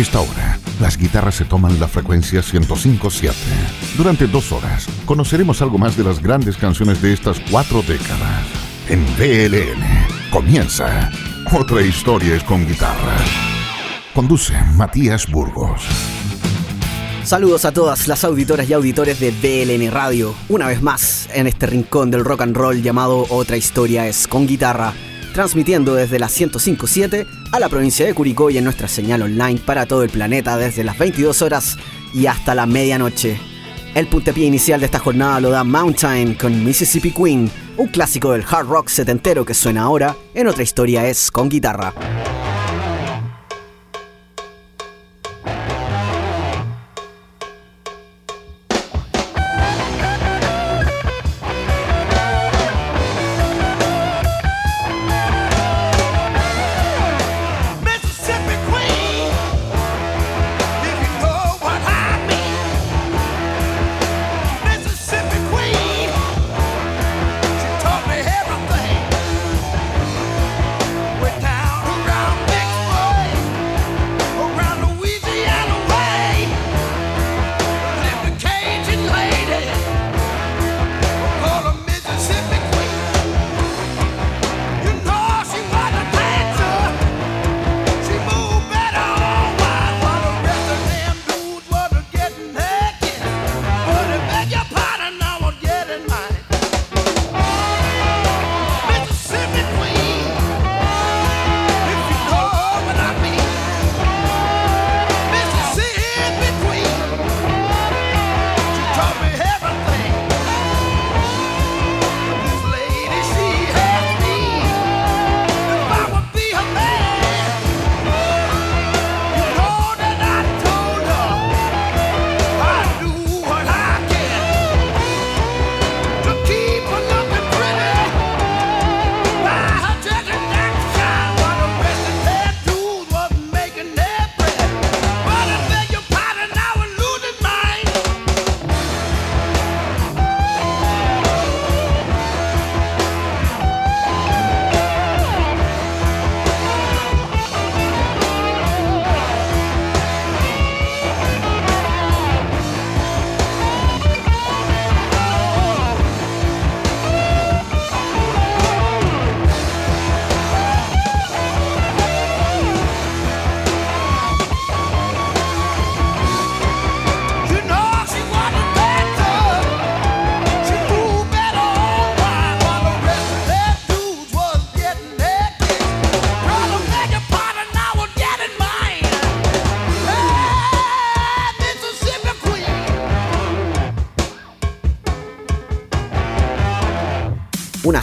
esta hora, las guitarras se toman la frecuencia 105.7. Durante dos horas, conoceremos algo más de las grandes canciones de estas cuatro décadas. En BLN comienza Otra historia es con guitarra. Conduce Matías Burgos. Saludos a todas las auditoras y auditores de BLN Radio, una vez más en este rincón del rock and roll llamado Otra historia es con guitarra transmitiendo desde la 1057 a la provincia de Curicó y en nuestra señal online para todo el planeta desde las 22 horas y hasta la medianoche. El puntapié inicial de esta jornada lo da Mountain con Mississippi Queen, un clásico del hard rock setentero que suena ahora en otra historia es con guitarra.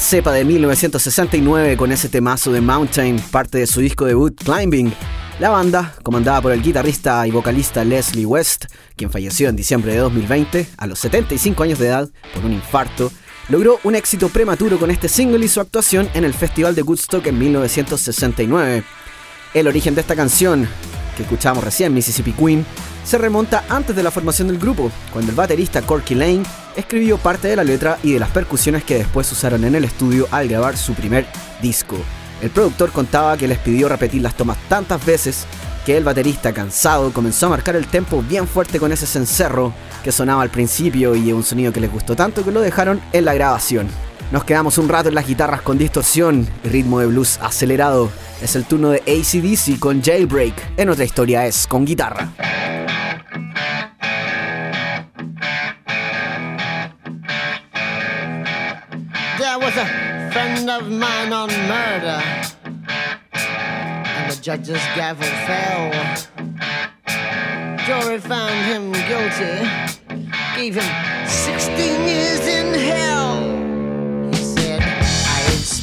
Cepa de 1969 con ese temazo de Mountain, parte de su disco debut Climbing. La banda, comandada por el guitarrista y vocalista Leslie West, quien falleció en diciembre de 2020 a los 75 años de edad por un infarto, logró un éxito prematuro con este single y su actuación en el Festival de Woodstock en 1969. El origen de esta canción, que escuchamos recién, Mississippi Queen, se remonta antes de la formación del grupo, cuando el baterista Corky Lane escribió parte de la letra y de las percusiones que después usaron en el estudio al grabar su primer disco. El productor contaba que les pidió repetir las tomas tantas veces que el baterista, cansado, comenzó a marcar el tempo bien fuerte con ese cencerro que sonaba al principio y un sonido que les gustó tanto que lo dejaron en la grabación. Nos quedamos un rato en las guitarras con distorsión y ritmo de blues acelerado. Es el turno de ACDC con Jailbreak. En otra historia es con guitarra. Friend of mine on murder, and the judge's gavel fell. Jury found him guilty, gave him 16 years in hell. this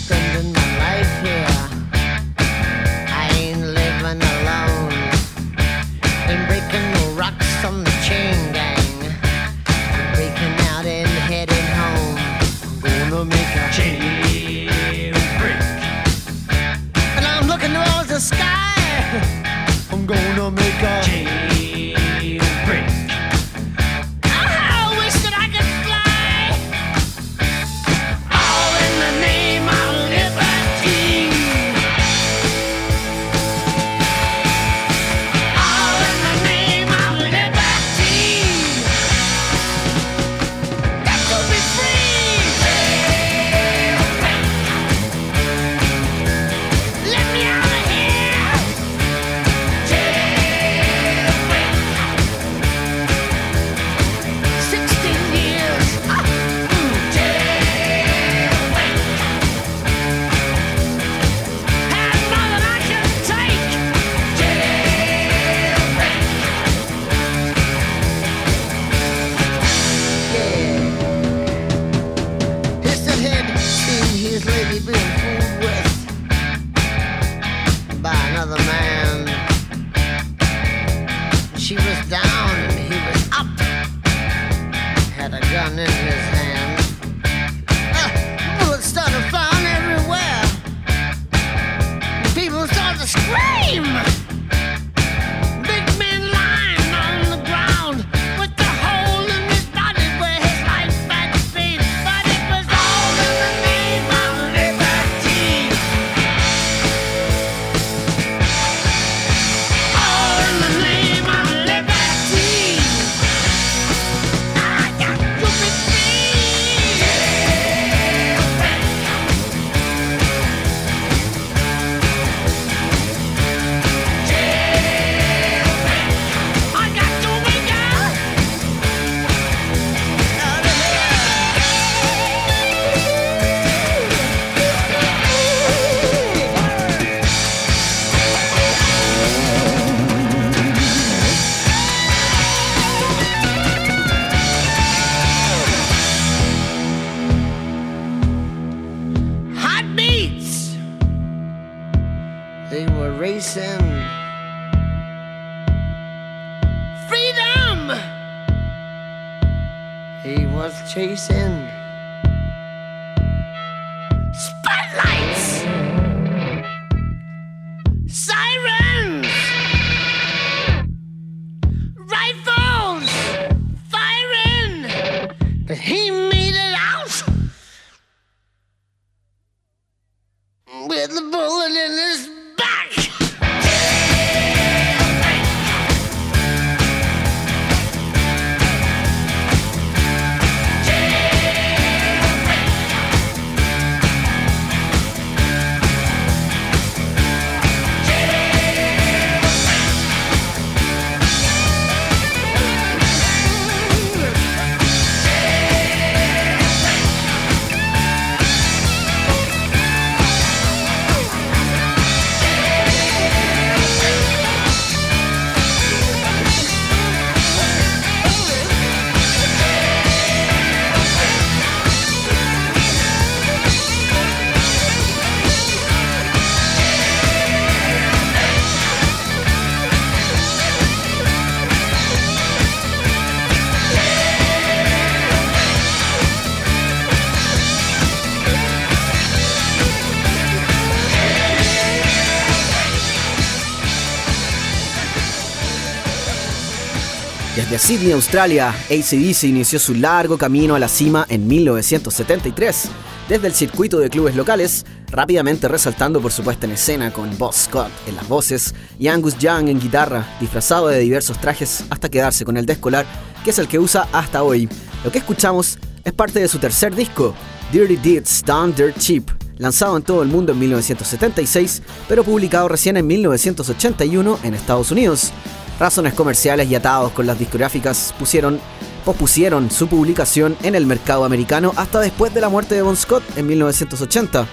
Sydney, Australia, ACDC inició su largo camino a la cima en 1973, desde el circuito de clubes locales, rápidamente resaltando por su puesta en escena con Boss Scott en las voces y Angus Young en guitarra, disfrazado de diversos trajes hasta quedarse con el descolar, que es el que usa hasta hoy. Lo que escuchamos es parte de su tercer disco, Dirty Deeds Done Dirt Cheap, lanzado en todo el mundo en 1976, pero publicado recién en 1981 en Estados Unidos razones comerciales y atados con las discográficas pusieron, pospusieron su publicación en el mercado americano hasta después de la muerte de Bon Scott en 1980.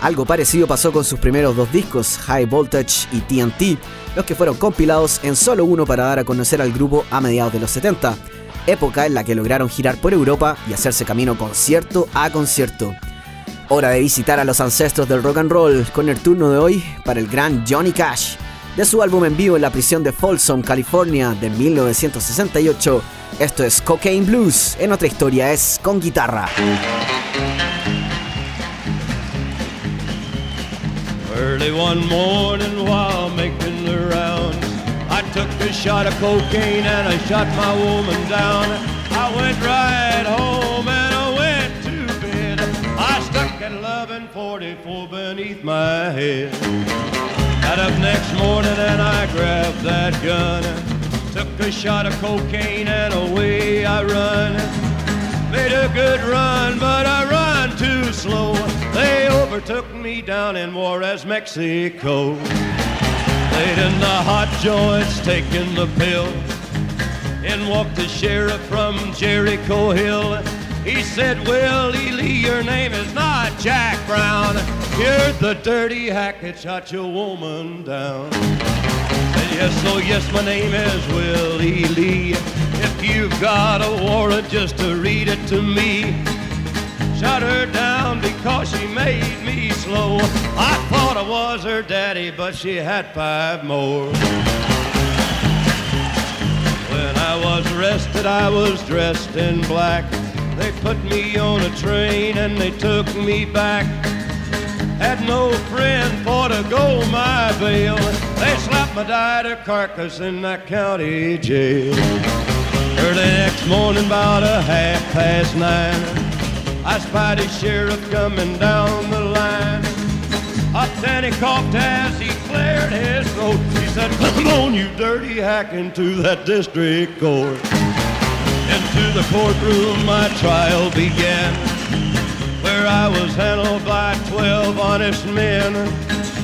Algo parecido pasó con sus primeros dos discos, High Voltage y TNT, los que fueron compilados en solo uno para dar a conocer al grupo a mediados de los 70, época en la que lograron girar por Europa y hacerse camino concierto a concierto. Hora de visitar a los ancestros del rock and roll con el turno de hoy para el gran Johnny Cash de su álbum en vivo en la prisión de Folsom, California, de 1968. Esto es Cocaine Blues, en otra historia es con guitarra. Early one morning while making the rounds, I took a shot of cocaine and I shot my woman down. I went right home and I went to bed. I stuck at 1144 beneath my head. Got up next morning and I grabbed that gun. Took a shot of cocaine and away I run. Made a good run, but I run too slow. They overtook me down in Juarez, Mexico. Laid in the hot joints, taking the pill. In walked the sheriff from Jericho Hill. He said, Willie Lee, your name is not Jack Brown. You're the dirty hack that shot your woman down. Yes, oh yes, my name is Willie Lee. If you've got a warrant, just to read it to me. Shot her down cause she made me slow. I thought I was her daddy, but she had five more. When I was arrested, I was dressed in black. They put me on a train and they took me back. Had no friend for to go my bail. They slapped my died carcass in that county jail. Early next morning, about a half past nine, I spied a sheriff coming down the line. Up then he coughed as he cleared his throat. He said, Come on, you dirty hack, into that district court. Into the courtroom my trial began, where I was handled by twelve honest men.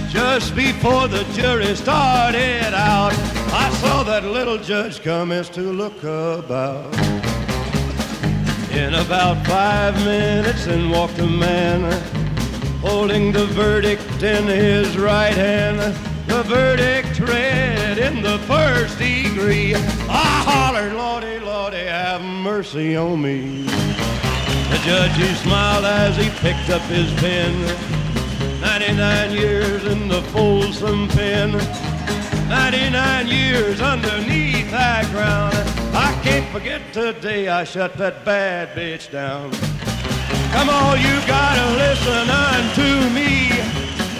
Just before the jury started out, I saw that little judge come commence to look about. In about five minutes, in walked a man holding the verdict in his right hand. The verdict read in the first degree. I hollered, Lordy, Lordy, have mercy on me. The judge, he smiled as he picked up his pen. 99 years in the Folsom pen. 99 years underneath that ground. I can't forget today I shut that bad bitch down. Come on, you gotta listen unto me.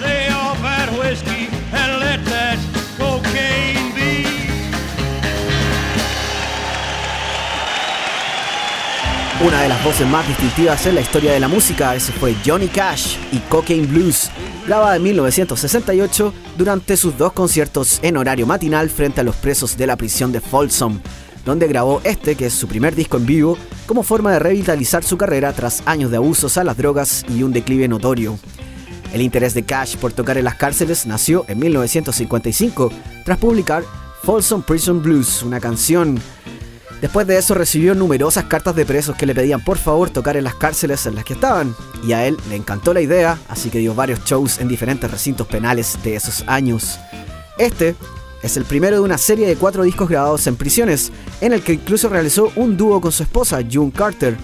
Lay off that whiskey Una de las voces más distintivas en la historia de la música, ese fue Johnny Cash y Cocaine Blues, grabada en 1968 durante sus dos conciertos en horario matinal frente a los presos de la prisión de Folsom, donde grabó este, que es su primer disco en vivo, como forma de revitalizar su carrera tras años de abusos a las drogas y un declive notorio. El interés de Cash por tocar en las cárceles nació en 1955, tras publicar Folsom Prison Blues, una canción Después de eso recibió numerosas cartas de presos que le pedían por favor tocar en las cárceles en las que estaban, y a él le encantó la idea, así que dio varios shows en diferentes recintos penales de esos años. Este es el primero de una serie de cuatro discos grabados en prisiones, en el que incluso realizó un dúo con su esposa, June Carter.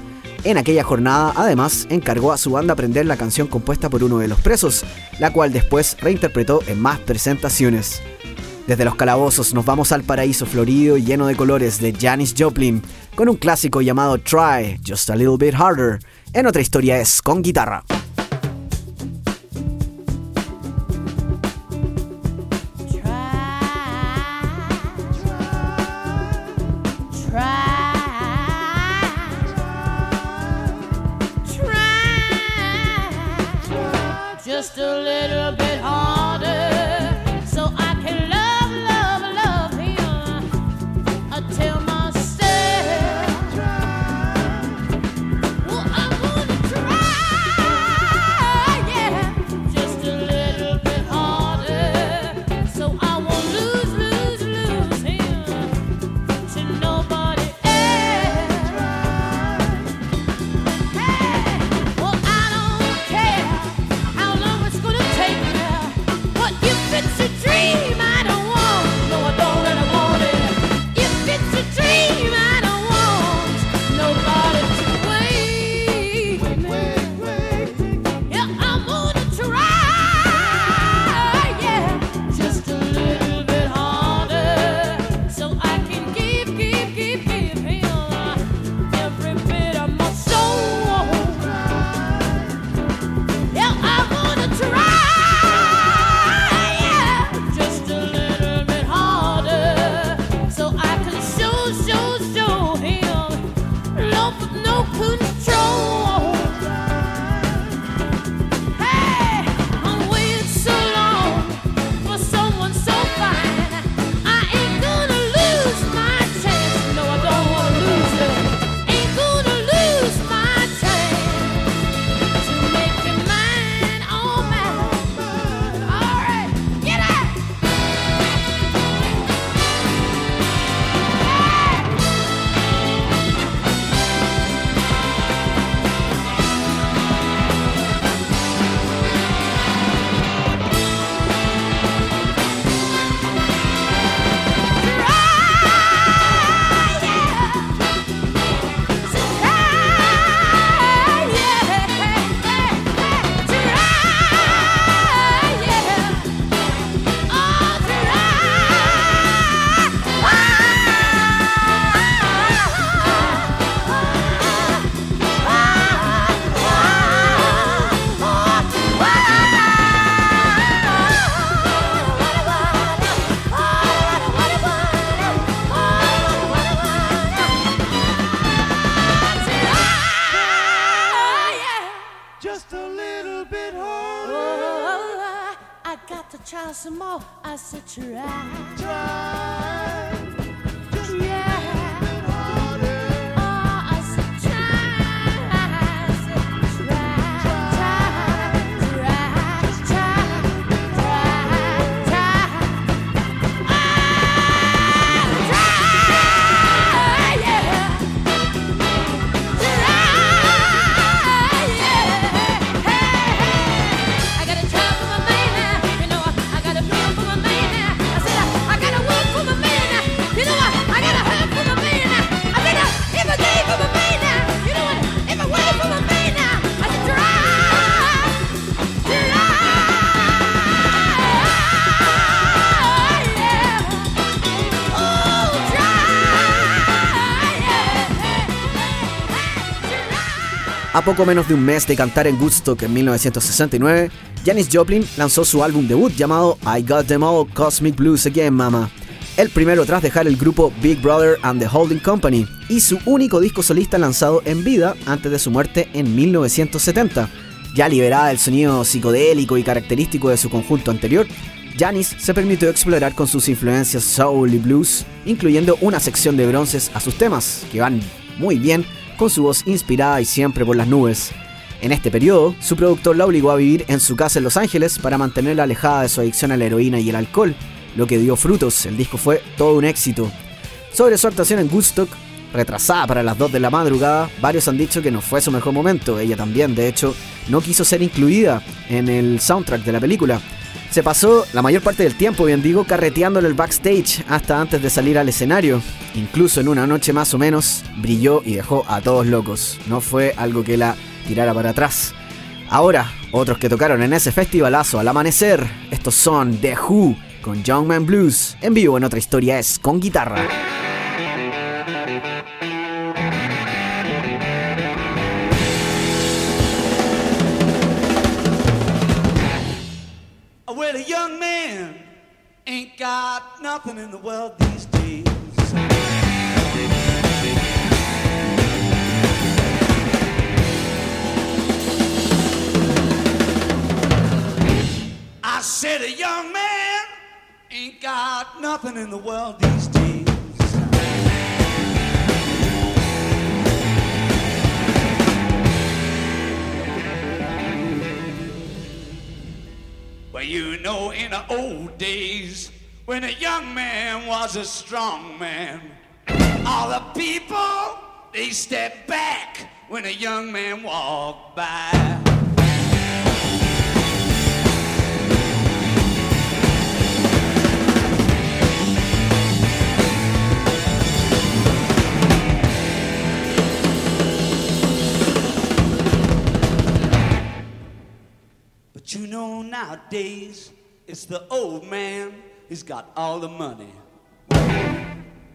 En aquella jornada, además, encargó a su banda aprender la canción compuesta por uno de los presos, la cual después reinterpretó en más presentaciones. Desde los calabozos nos vamos al paraíso florido y lleno de colores de Janis Joplin, con un clásico llamado Try, Just a Little Bit Harder. En otra historia es con guitarra. Poco menos de un mes de cantar en Woodstock en 1969, Janis Joplin lanzó su álbum debut llamado I Got Them All Cosmic Blues Again Mama, el primero tras dejar el grupo Big Brother and the Holding Company y su único disco solista lanzado en vida antes de su muerte en 1970. Ya liberada del sonido psicodélico y característico de su conjunto anterior, Janis se permitió explorar con sus influencias soul y blues, incluyendo una sección de bronces a sus temas, que van muy bien con su voz inspirada y siempre por las nubes. En este periodo, su productor la obligó a vivir en su casa en Los Ángeles para mantenerla alejada de su adicción a la heroína y el alcohol, lo que dio frutos, el disco fue todo un éxito. Sobre su actuación en Woodstock, retrasada para las 2 de la madrugada, varios han dicho que no fue su mejor momento, ella también, de hecho, no quiso ser incluida en el soundtrack de la película. Se pasó la mayor parte del tiempo, bien digo, carreteando el backstage hasta antes de salir al escenario. Incluso en una noche más o menos, brilló y dejó a todos locos. No fue algo que la tirara para atrás. Ahora, otros que tocaron en ese festivalazo al amanecer, estos son The Who con Young Man Blues. En vivo en otra historia es con guitarra. Well, a young man ain't got nothing in the world these days. I said a young man ain't got nothing in the world these days. Well, you know, in the old days, when a young man was a strong man, all the people, they stepped back when a young man walked by. Nowadays it's the old man who's got all the money.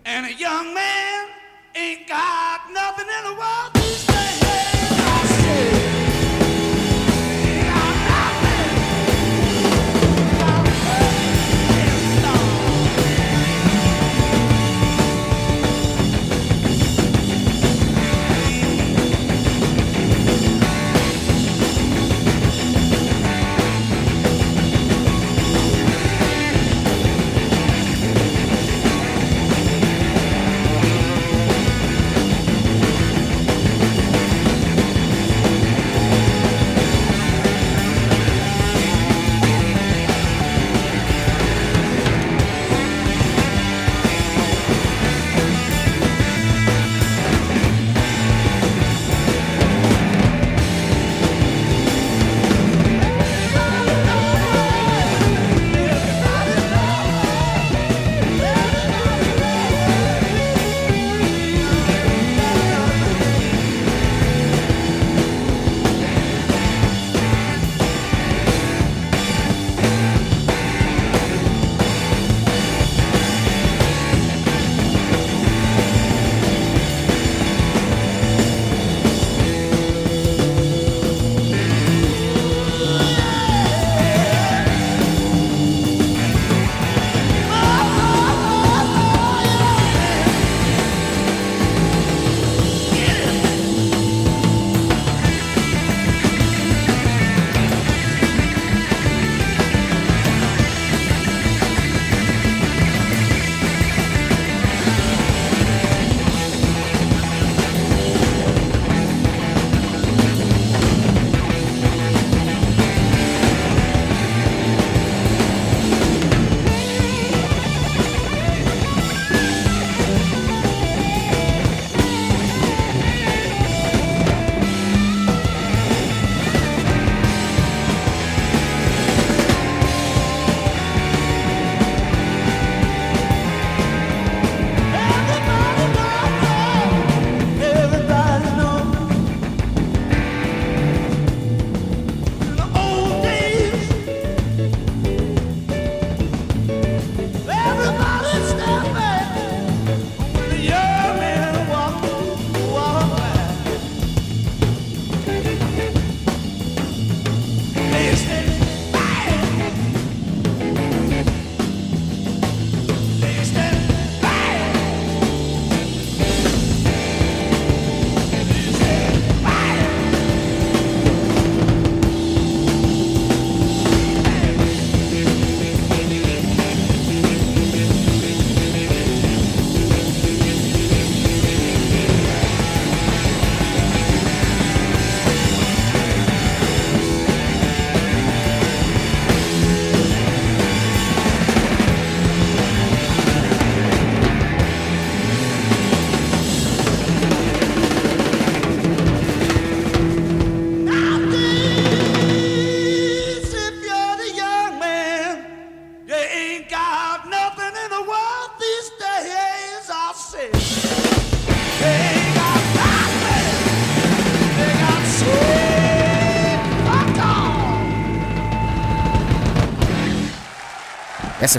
And a young man ain't got nothing in the world days. Say,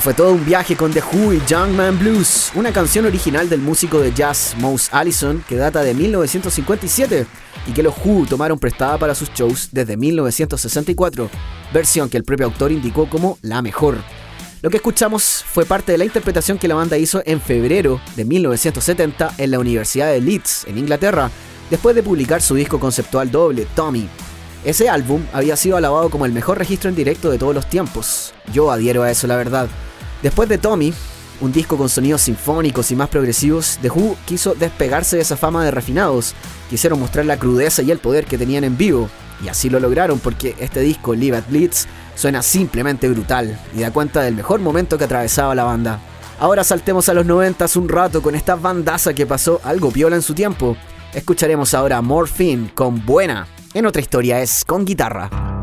Fue todo un viaje con The Who y Young Man Blues, una canción original del músico de jazz Mouse Allison que data de 1957 y que los Who tomaron prestada para sus shows desde 1964, versión que el propio autor indicó como la mejor. Lo que escuchamos fue parte de la interpretación que la banda hizo en febrero de 1970 en la Universidad de Leeds, en Inglaterra, después de publicar su disco conceptual doble, Tommy. Ese álbum había sido alabado como el mejor registro en directo de todos los tiempos. Yo adhiero a eso, la verdad. Después de Tommy, un disco con sonidos sinfónicos y más progresivos, The Who quiso despegarse de esa fama de refinados. Quisieron mostrar la crudeza y el poder que tenían en vivo. Y así lo lograron porque este disco, Live at Blitz, suena simplemente brutal y da cuenta del mejor momento que atravesaba la banda. Ahora saltemos a los 90 un rato con esta bandaza que pasó algo piola en su tiempo. Escucharemos ahora Morphine con Buena. En otra historia es con guitarra.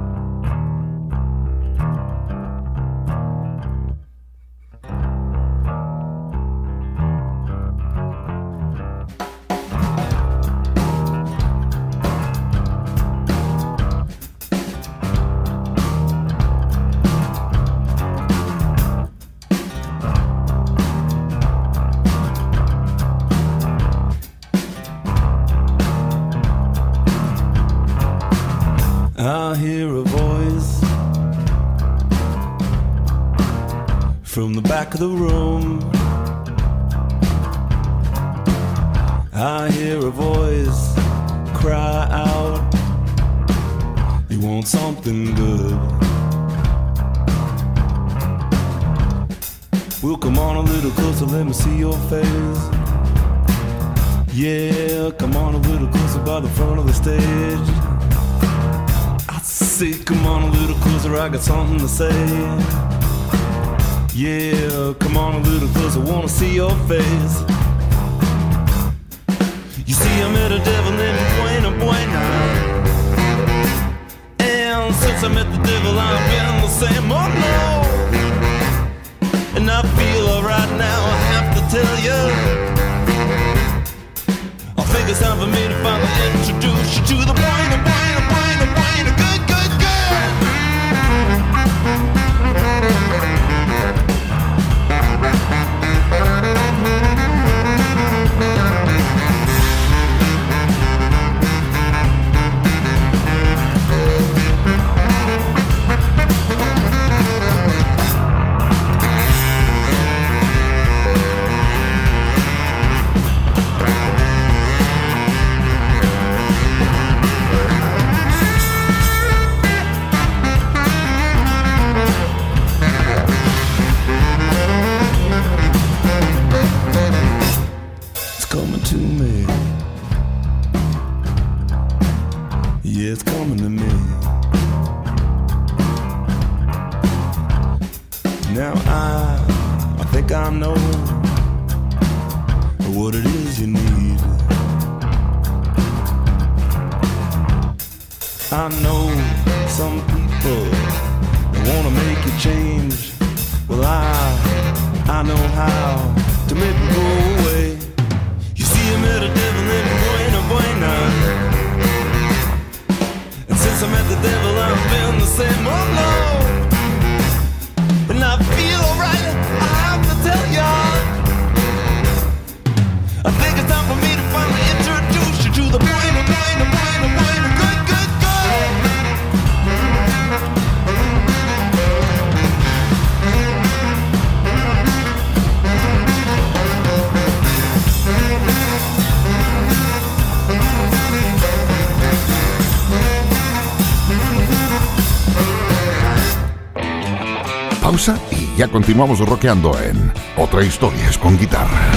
Continuamos rockeando en Otra Historia es con guitarra.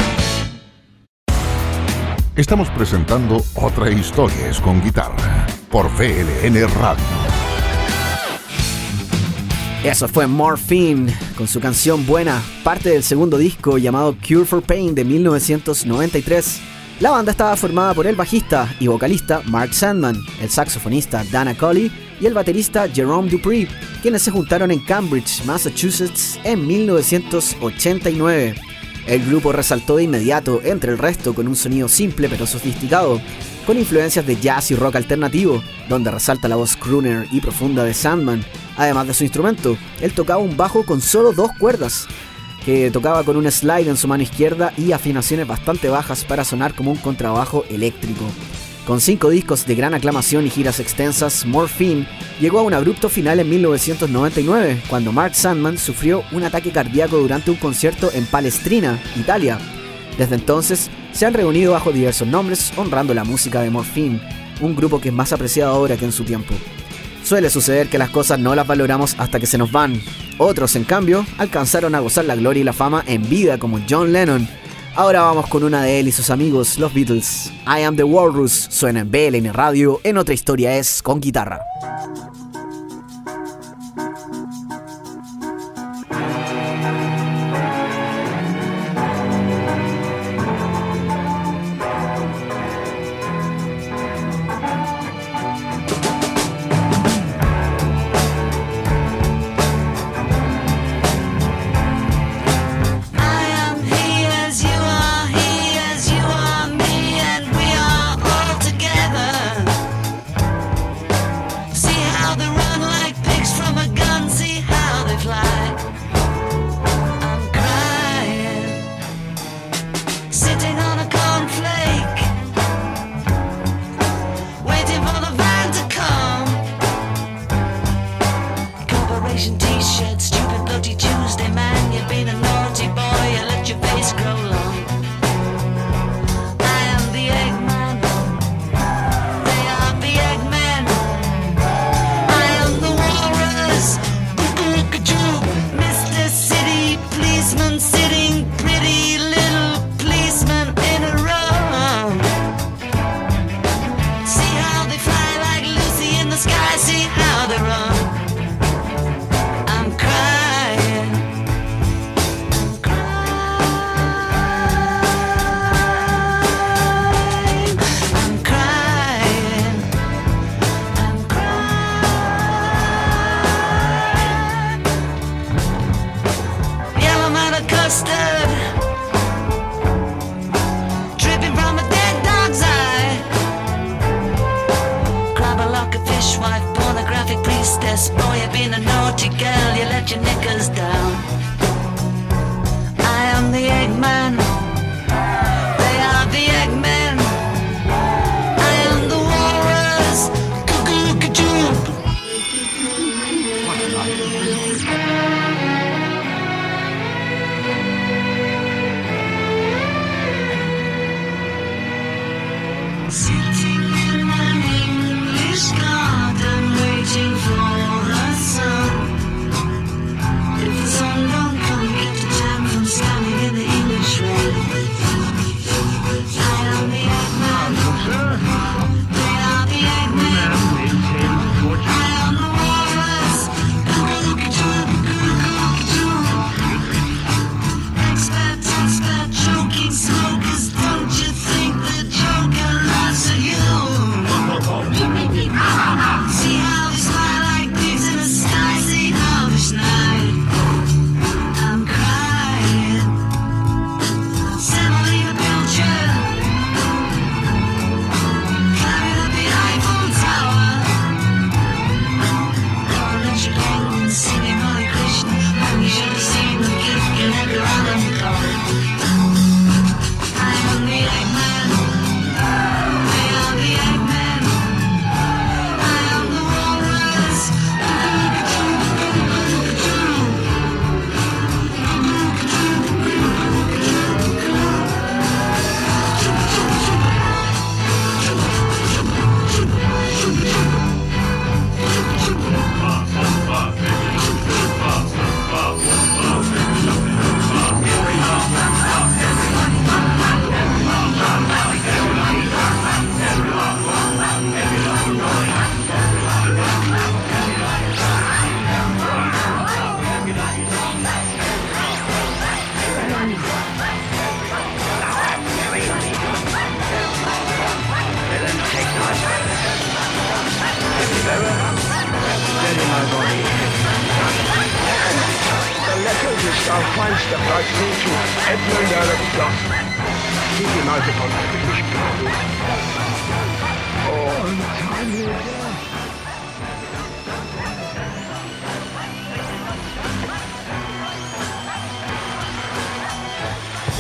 Estamos presentando Otra Historia es con guitarra por VLN Radio. Eso fue Morphine con su canción Buena, parte del segundo disco llamado Cure for Pain de 1993. La banda estaba formada por el bajista y vocalista Mark Sandman, el saxofonista Dana Colley y el baterista Jerome Dupree, quienes se juntaron en Cambridge, Massachusetts en 1989. El grupo resaltó de inmediato entre el resto con un sonido simple pero sofisticado, con influencias de jazz y rock alternativo, donde resalta la voz crooner y profunda de Sandman. Además de su instrumento, él tocaba un bajo con solo dos cuerdas, que tocaba con un slide en su mano izquierda y afinaciones bastante bajas para sonar como un contrabajo eléctrico. Con cinco discos de gran aclamación y giras extensas, Morphine llegó a un abrupto final en 1999, cuando Mark Sandman sufrió un ataque cardíaco durante un concierto en Palestrina, Italia. Desde entonces, se han reunido bajo diversos nombres honrando la música de Morphine, un grupo que es más apreciado ahora que en su tiempo. Suele suceder que las cosas no las valoramos hasta que se nos van. Otros, en cambio, alcanzaron a gozar la gloria y la fama en vida como John Lennon, Ahora vamos con una de él y sus amigos, los Beatles. I Am the Walrus suena en BLN Radio, en otra historia es con guitarra.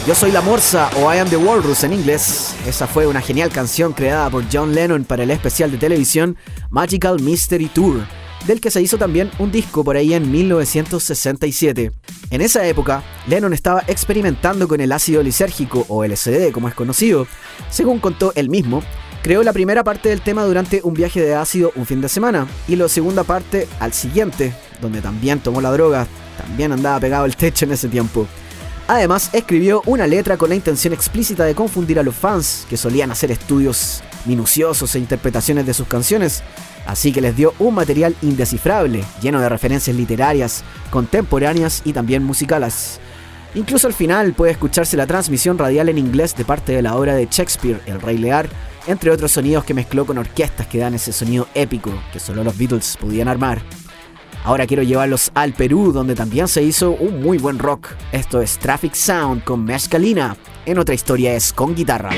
Yo soy la Morsa o I am the Walrus en inglés. Esa fue una genial canción creada por John Lennon para el especial de televisión Magical Mystery Tour, del que se hizo también un disco por ahí en 1967. En esa época, Lennon estaba experimentando con el ácido lisérgico o LSD como es conocido. Según contó él mismo, creó la primera parte del tema durante un viaje de ácido un fin de semana y la segunda parte al siguiente, donde también tomó la droga, también andaba pegado al techo en ese tiempo. Además, escribió una letra con la intención explícita de confundir a los fans que solían hacer estudios minuciosos e interpretaciones de sus canciones, así que les dio un material indescifrable, lleno de referencias literarias, contemporáneas y también musicales. Incluso al final puede escucharse la transmisión radial en inglés de parte de la obra de Shakespeare, El Rey Lear, entre otros sonidos que mezcló con orquestas que dan ese sonido épico que solo los Beatles podían armar. Ahora quiero llevarlos al Perú, donde también se hizo un muy buen rock. Esto es Traffic Sound con Mezcalina. En otra historia es con guitarra.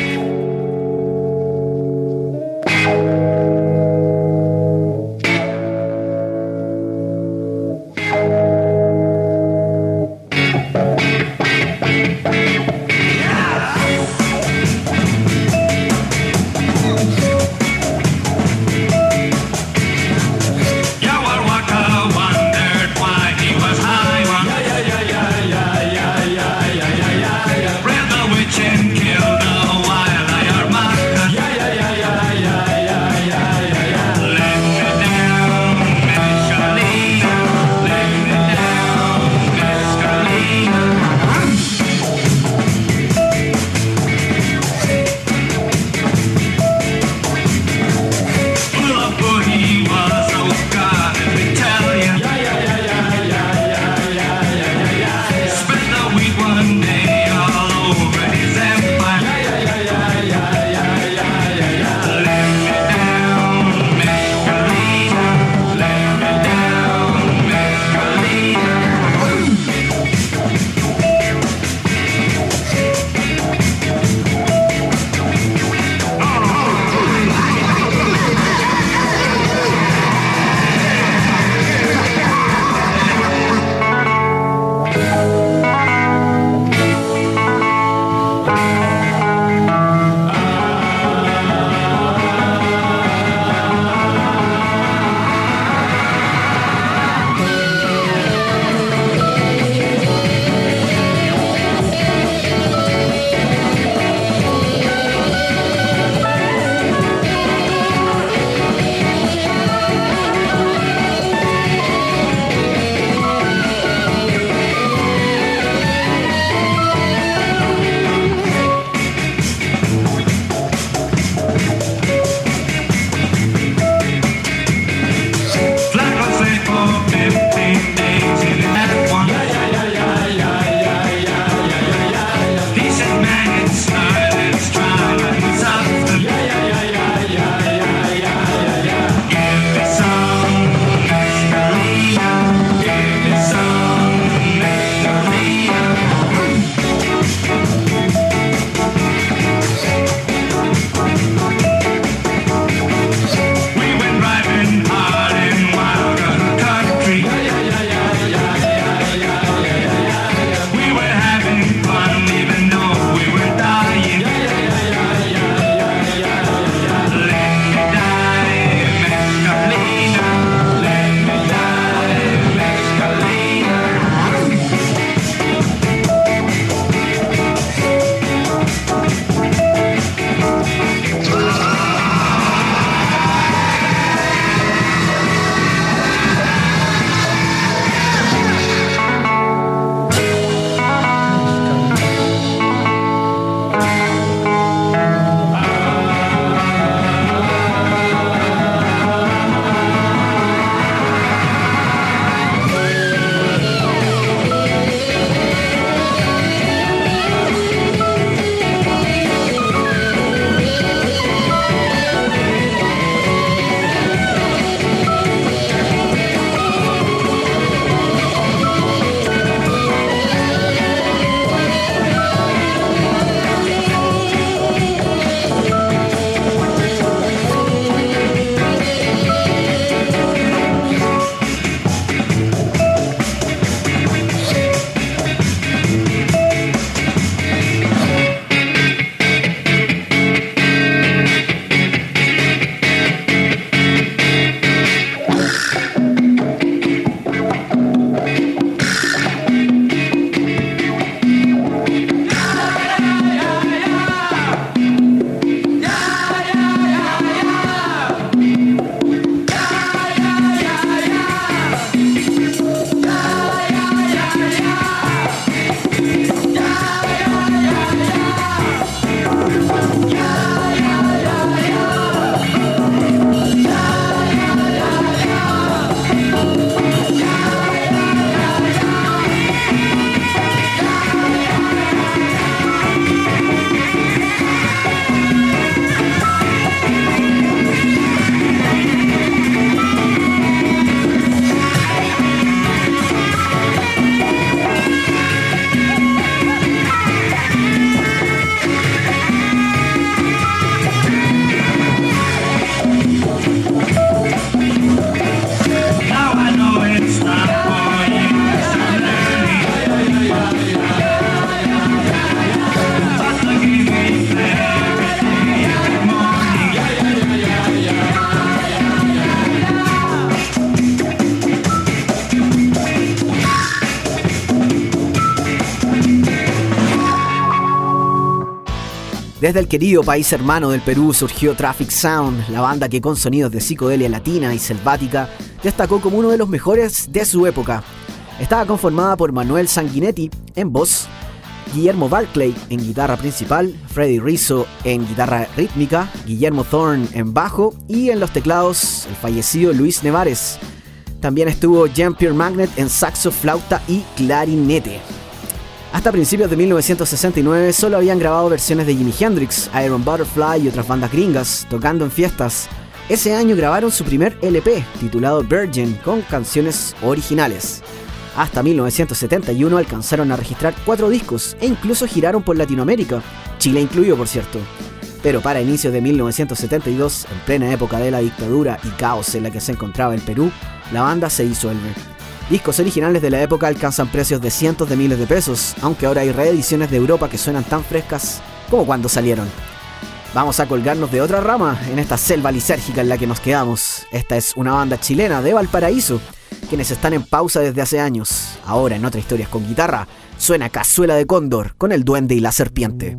Desde el querido país hermano del Perú surgió Traffic Sound, la banda que con sonidos de psicodelia latina y selvática destacó como uno de los mejores de su época. Estaba conformada por Manuel Sanguinetti en voz, Guillermo Barclay en guitarra principal, Freddy Rizzo en guitarra rítmica, Guillermo Thorne en bajo y en los teclados el fallecido Luis Nevares. También estuvo Jean-Pierre Magnet en saxo, flauta y clarinete. Hasta principios de 1969 solo habían grabado versiones de Jimi Hendrix, Iron Butterfly y otras bandas gringas, tocando en fiestas. Ese año grabaron su primer LP, titulado Virgin, con canciones originales. Hasta 1971 alcanzaron a registrar cuatro discos e incluso giraron por Latinoamérica, Chile incluido por cierto. Pero para inicios de 1972, en plena época de la dictadura y caos en la que se encontraba el Perú, la banda se disuelve. Discos originales de la época alcanzan precios de cientos de miles de pesos, aunque ahora hay reediciones de Europa que suenan tan frescas como cuando salieron. Vamos a colgarnos de otra rama en esta selva lisérgica en la que nos quedamos. Esta es una banda chilena de Valparaíso, quienes están en pausa desde hace años. Ahora en otra historias con guitarra, suena Cazuela de Cóndor con el duende y la serpiente.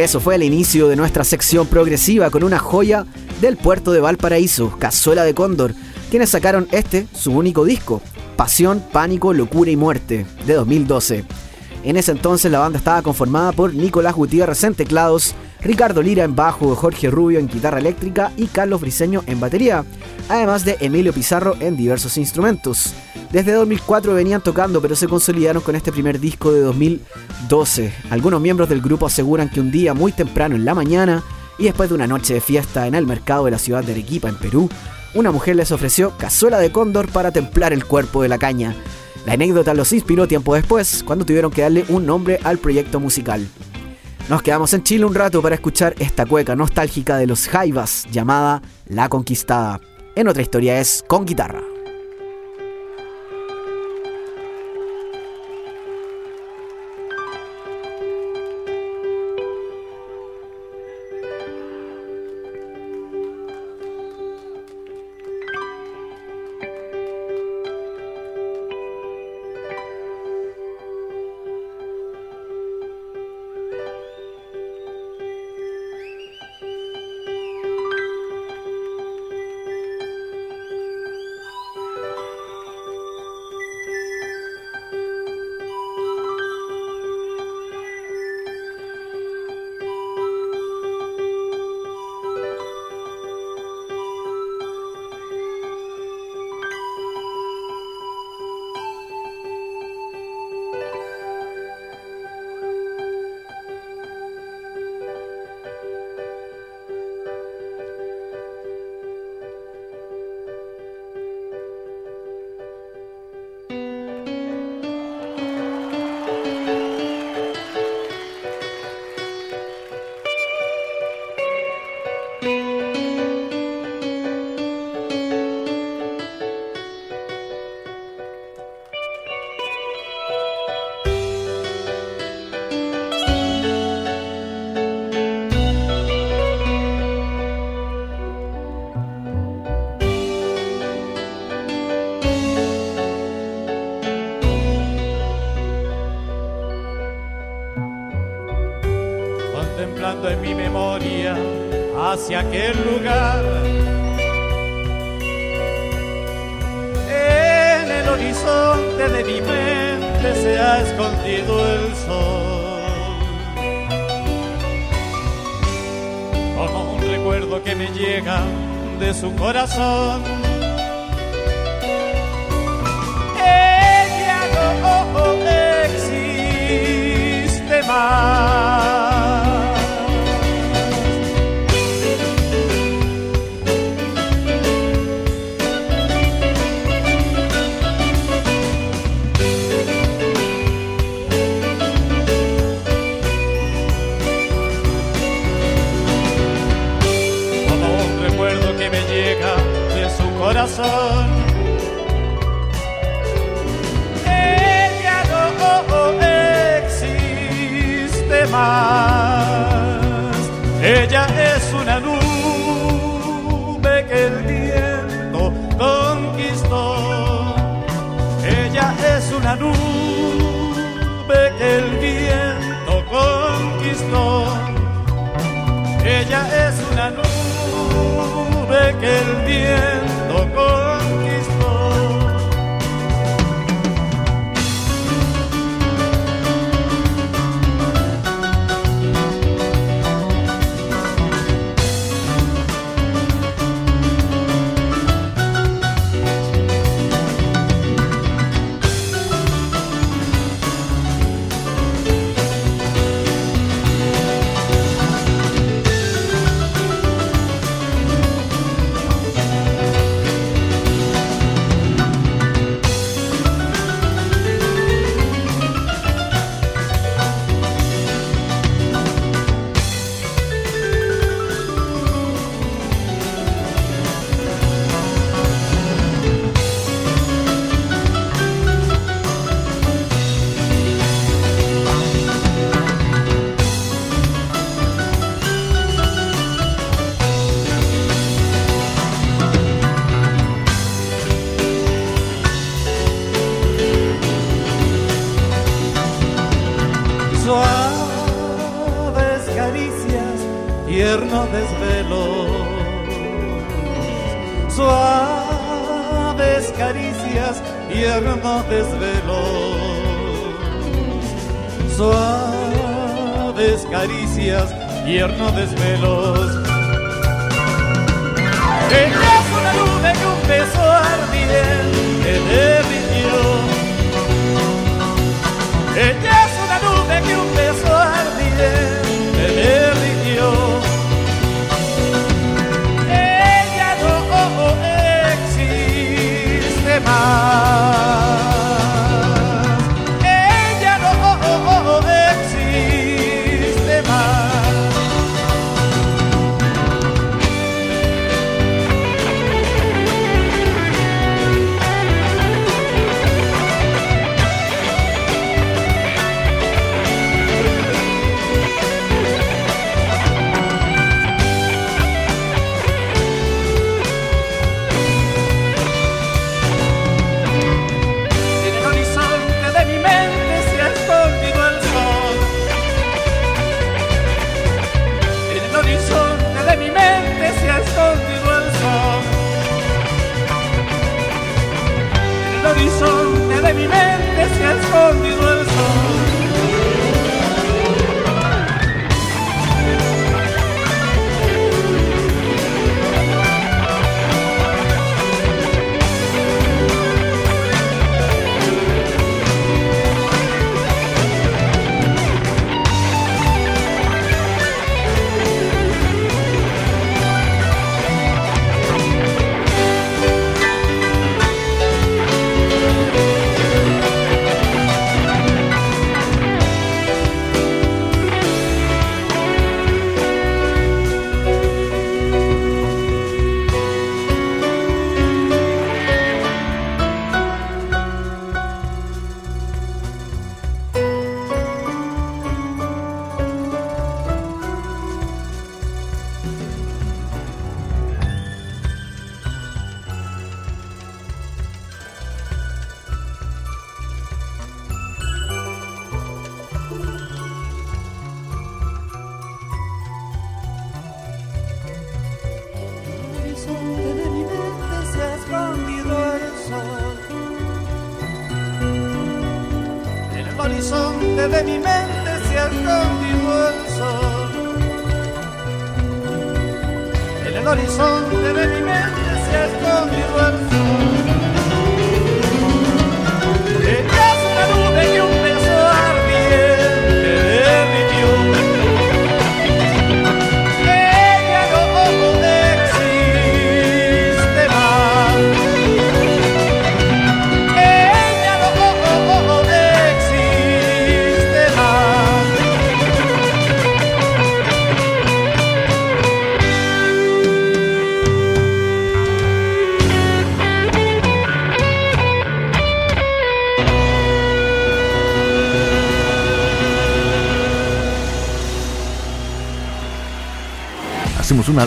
Eso fue el inicio de nuestra sección progresiva con una joya del puerto de Valparaíso, Cazuela de Cóndor, quienes sacaron este, su único disco, Pasión, Pánico, Locura y Muerte, de 2012. En ese entonces la banda estaba conformada por Nicolás Gutiérrez en teclados, Ricardo Lira en bajo, Jorge Rubio en guitarra eléctrica y Carlos Briseño en batería, además de Emilio Pizarro en diversos instrumentos. Desde 2004 venían tocando, pero se consolidaron con este primer disco de 2012. Algunos miembros del grupo aseguran que un día muy temprano en la mañana y después de una noche de fiesta en el mercado de la ciudad de Arequipa, en Perú, una mujer les ofreció cazuela de cóndor para templar el cuerpo de la caña. La anécdota los inspiró tiempo después, cuando tuvieron que darle un nombre al proyecto musical. Nos quedamos en Chile un rato para escuchar esta cueca nostálgica de los Jaivas llamada La Conquistada. En otra historia es con guitarra.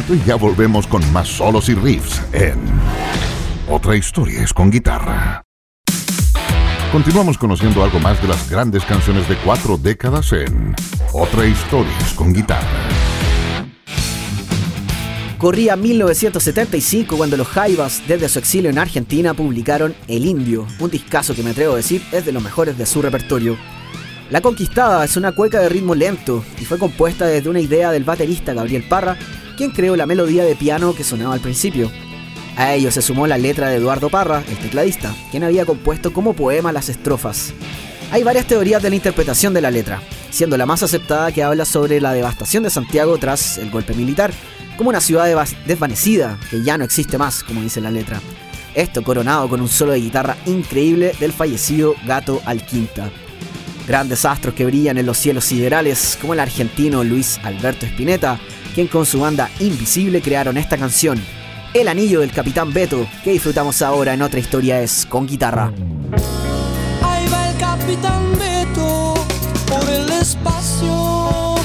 Y ya volvemos con más solos y riffs en Otra historia es con guitarra. Continuamos conociendo algo más de las grandes canciones de cuatro décadas en Otra historia es con guitarra. Corría 1975 cuando los Jaivas, desde su exilio en Argentina, publicaron El Indio, un discazo que me atrevo a decir es de los mejores de su repertorio. La Conquistada es una cueca de ritmo lento y fue compuesta desde una idea del baterista Gabriel Parra, quien creó la melodía de piano que sonaba al principio. A ello se sumó la letra de Eduardo Parra, el tecladista, quien había compuesto como poema las estrofas. Hay varias teorías de la interpretación de la letra, siendo la más aceptada que habla sobre la devastación de Santiago tras el golpe militar, como una ciudad desvanecida que ya no existe más, como dice la letra. Esto coronado con un solo de guitarra increíble del fallecido Gato Alquinta. Grandes astros que brillan en los cielos siderales, como el argentino Luis Alberto Spinetta, quien con su banda Invisible crearon esta canción, El Anillo del Capitán Beto, que disfrutamos ahora en otra historia es con guitarra. Ahí va el capitán Beto por el espacio.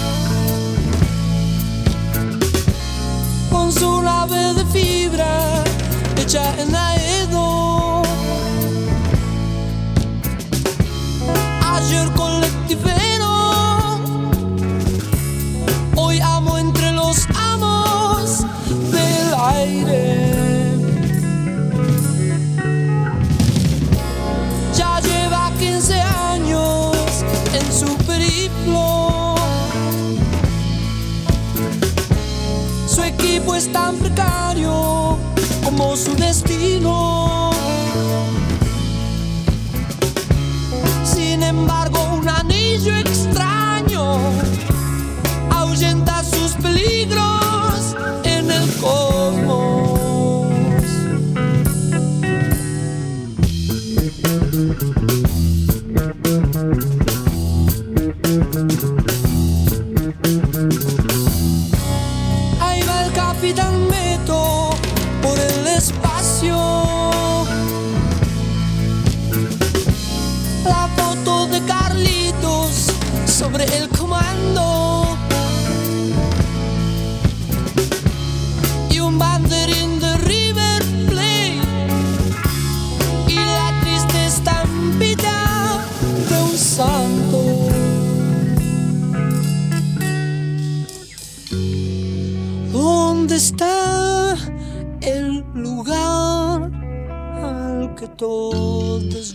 Con su nave de fibra hecha en. Es tan precario como su destino. Sin embargo, un anillo extraño ahuyenta sus peligros en el cosmos.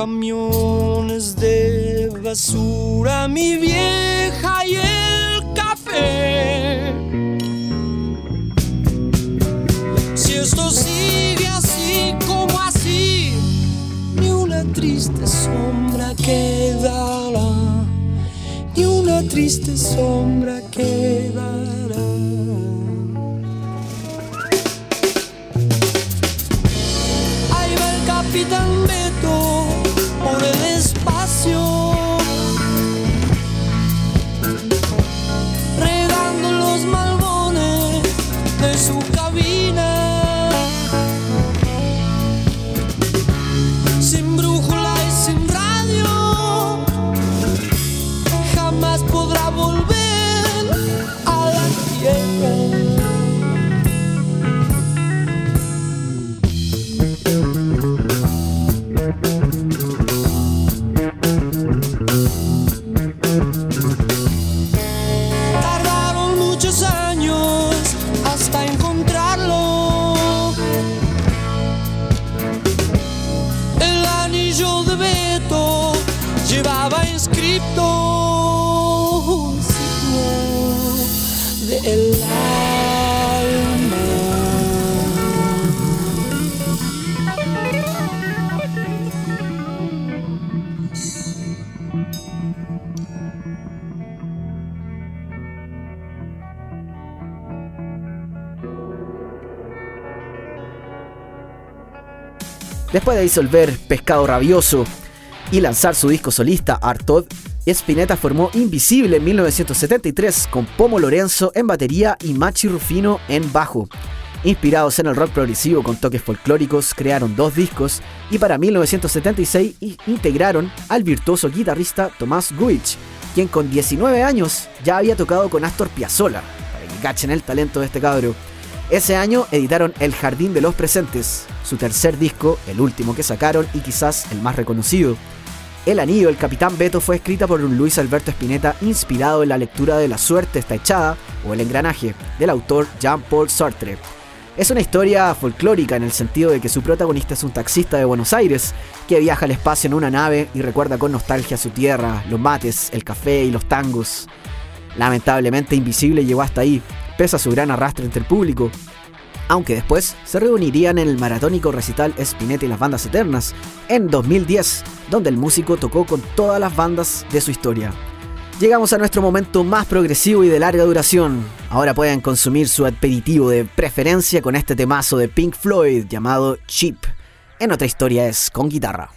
Camiones de basura? Mi vieja y el café. Si esto sigue así como así, ni una triste sombra quedará, ni una triste sombra Después de disolver Pescado Rabioso y lanzar su disco solista Artod, Spinetta formó Invisible en 1973 con Pomo Lorenzo en batería y Machi Rufino en bajo. Inspirados en el rock progresivo con toques folclóricos, crearon dos discos y para 1976 i- integraron al virtuoso guitarrista Tomás Guich, quien con 19 años ya había tocado con Astor Piazzolla, para que cachen el talento de este cabro. Ese año editaron El Jardín de los Presentes, su tercer disco, el último que sacaron y quizás el más reconocido. El anillo del Capitán Beto fue escrita por un Luis Alberto Spinetta inspirado en la lectura de La suerte está echada o El engranaje del autor Jean-Paul Sartre. Es una historia folclórica en el sentido de que su protagonista es un taxista de Buenos Aires que viaja al espacio en una nave y recuerda con nostalgia su tierra, los mates, el café y los tangos. Lamentablemente Invisible llegó hasta ahí, pese a su gran arrastre entre el público, aunque después se reunirían en el maratónico recital Spinetta y las bandas eternas en 2010, donde el músico tocó con todas las bandas de su historia. Llegamos a nuestro momento más progresivo y de larga duración. Ahora pueden consumir su aperitivo de preferencia con este temazo de Pink Floyd llamado Cheap. En otra historia es con guitarra.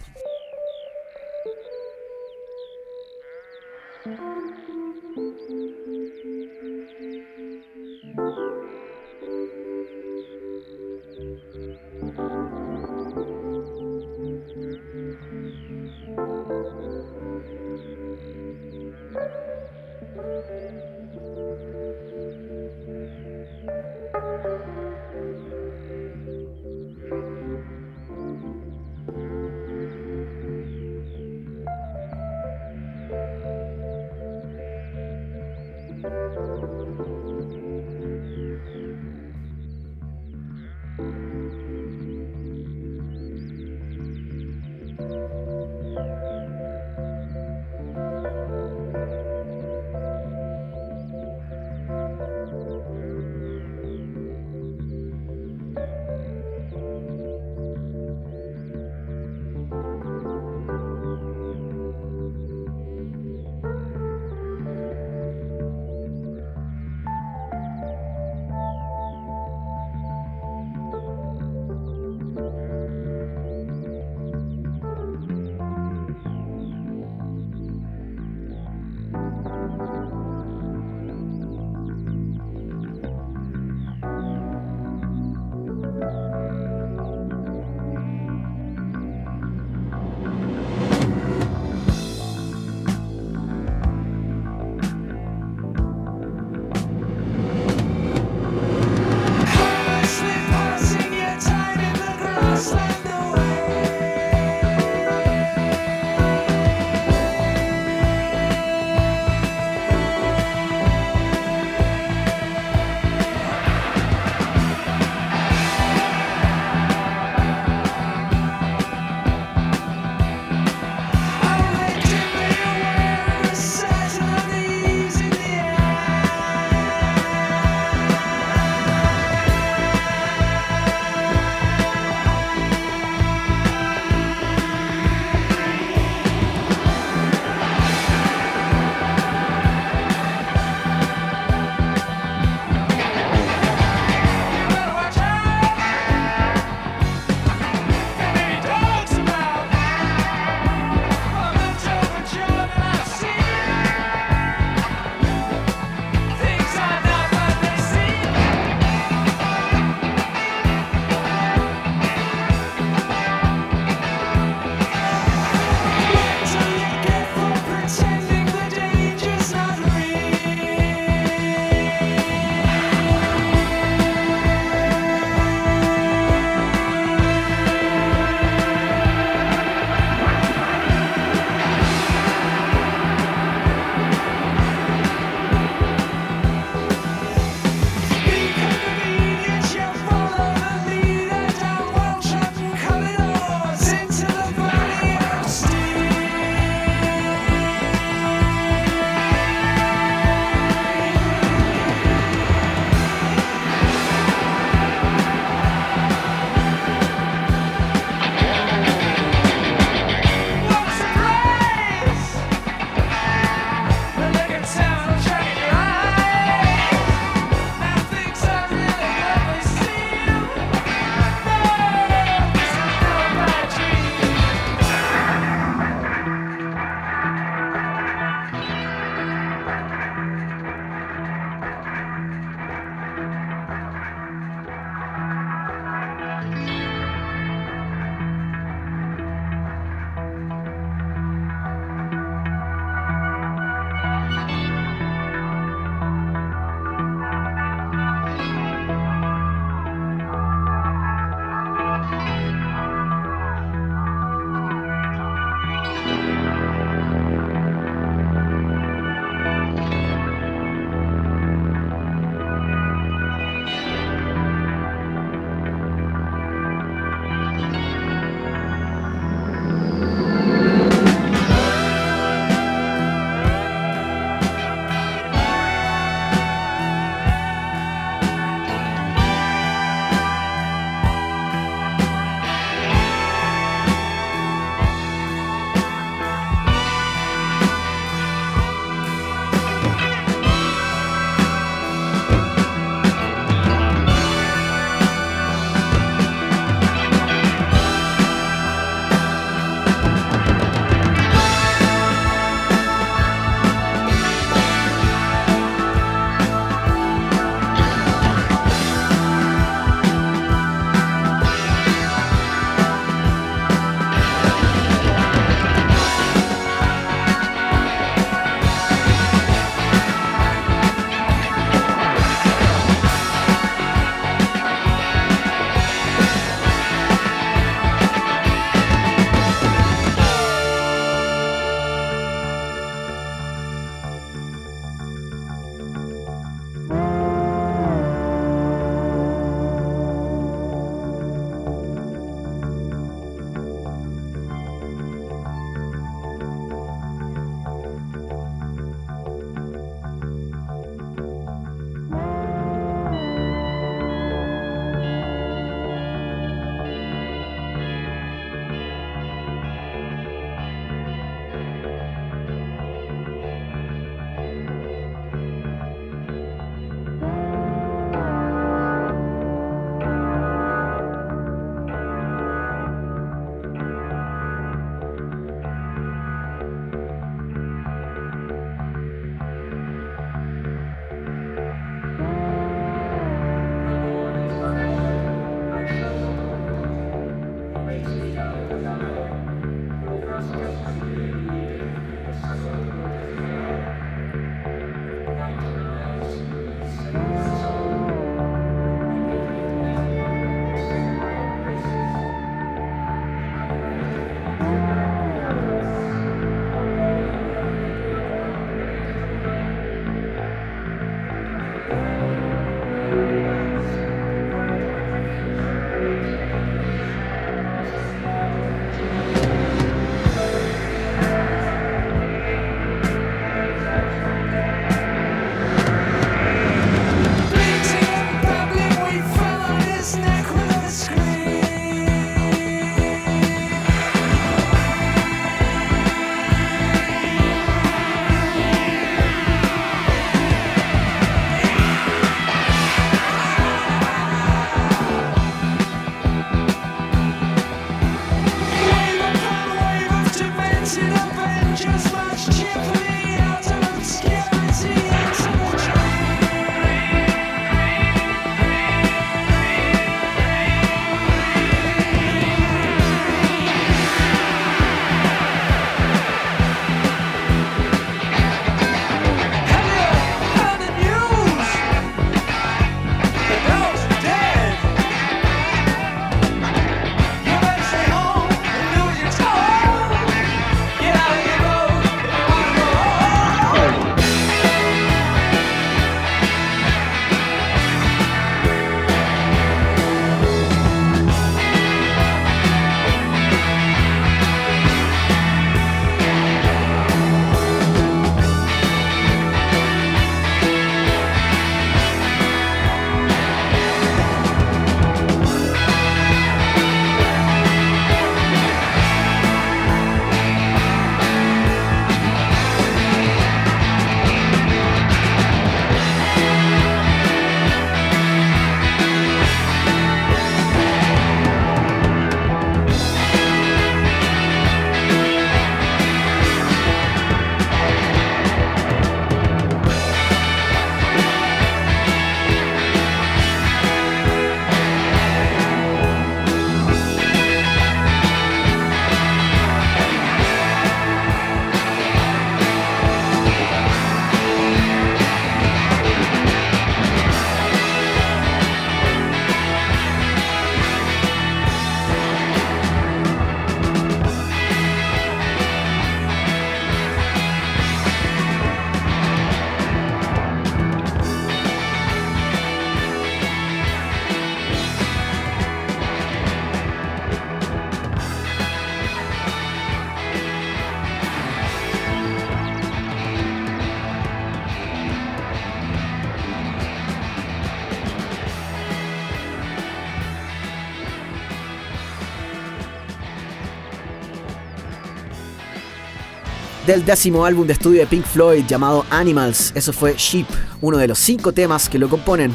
Del décimo álbum de estudio de Pink Floyd llamado Animals. Eso fue Sheep, uno de los cinco temas que lo componen.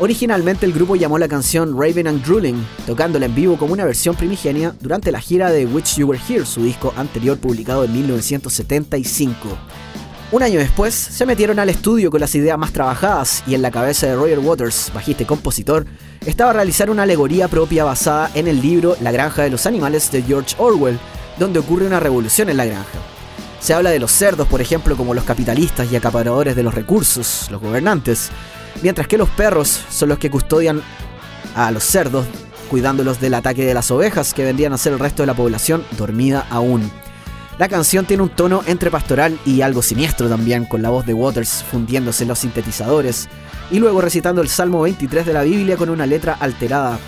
Originalmente el grupo llamó la canción Raven and Drooling, tocándola en vivo como una versión primigenia durante la gira de Which You Were Here, su disco anterior publicado en 1975. Un año después, se metieron al estudio con las ideas más trabajadas y en la cabeza de Roger Waters, bajista y compositor, estaba realizar una alegoría propia basada en el libro La granja de los animales de George Orwell, donde ocurre una revolución en la granja. Se habla de los cerdos, por ejemplo, como los capitalistas y acaparadores de los recursos, los gobernantes, mientras que los perros son los que custodian a los cerdos, cuidándolos del ataque de las ovejas que vendrían a ser el resto de la población dormida aún. La canción tiene un tono entre pastoral y algo siniestro también, con la voz de Waters fundiéndose en los sintetizadores, y luego recitando el Salmo 23 de la Biblia con una letra alterada.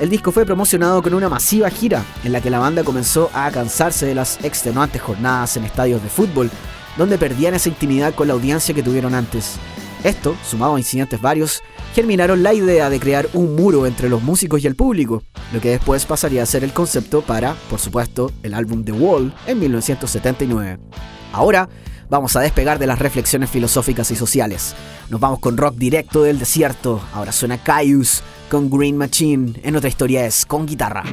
El disco fue promocionado con una masiva gira, en la que la banda comenzó a cansarse de las extenuantes jornadas en estadios de fútbol, donde perdían esa intimidad con la audiencia que tuvieron antes. Esto, sumado a incidentes varios, germinaron la idea de crear un muro entre los músicos y el público, lo que después pasaría a ser el concepto para, por supuesto, el álbum The Wall en 1979. Ahora, vamos a despegar de las reflexiones filosóficas y sociales. Nos vamos con rock directo del desierto. Ahora suena Caius con Green Machine. En otra historia es con guitarra.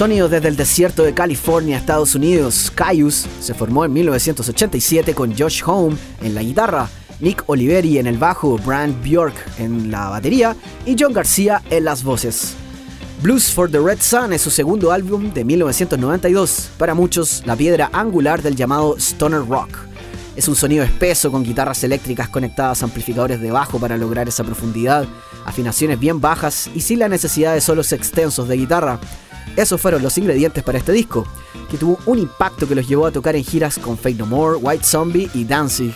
Sonido desde el desierto de California, Estados Unidos, Caius se formó en 1987 con Josh Home en la guitarra, Nick Oliveri en el bajo, Brand Bjork en la batería y John García en las voces. Blues for the Red Sun es su segundo álbum de 1992, para muchos la piedra angular del llamado Stoner Rock. Es un sonido espeso con guitarras eléctricas conectadas a amplificadores de bajo para lograr esa profundidad, afinaciones bien bajas y sin la necesidad de solos extensos de guitarra. Esos fueron los ingredientes para este disco, que tuvo un impacto que los llevó a tocar en giras con Fate No More, White Zombie y Danzig.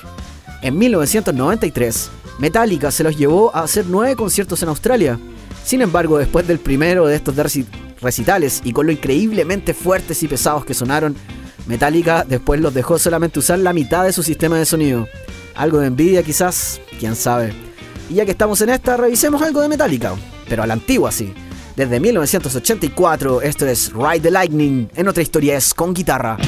En 1993, Metallica se los llevó a hacer nueve conciertos en Australia. Sin embargo, después del primero de estos reci- recitales y con lo increíblemente fuertes y pesados que sonaron, Metallica después los dejó solamente usar la mitad de su sistema de sonido. Algo de envidia quizás, quién sabe. Y ya que estamos en esta, revisemos algo de Metallica, pero a la antigua sí. Desde 1984, esto es Ride the Lightning, en otra historia es con guitarra.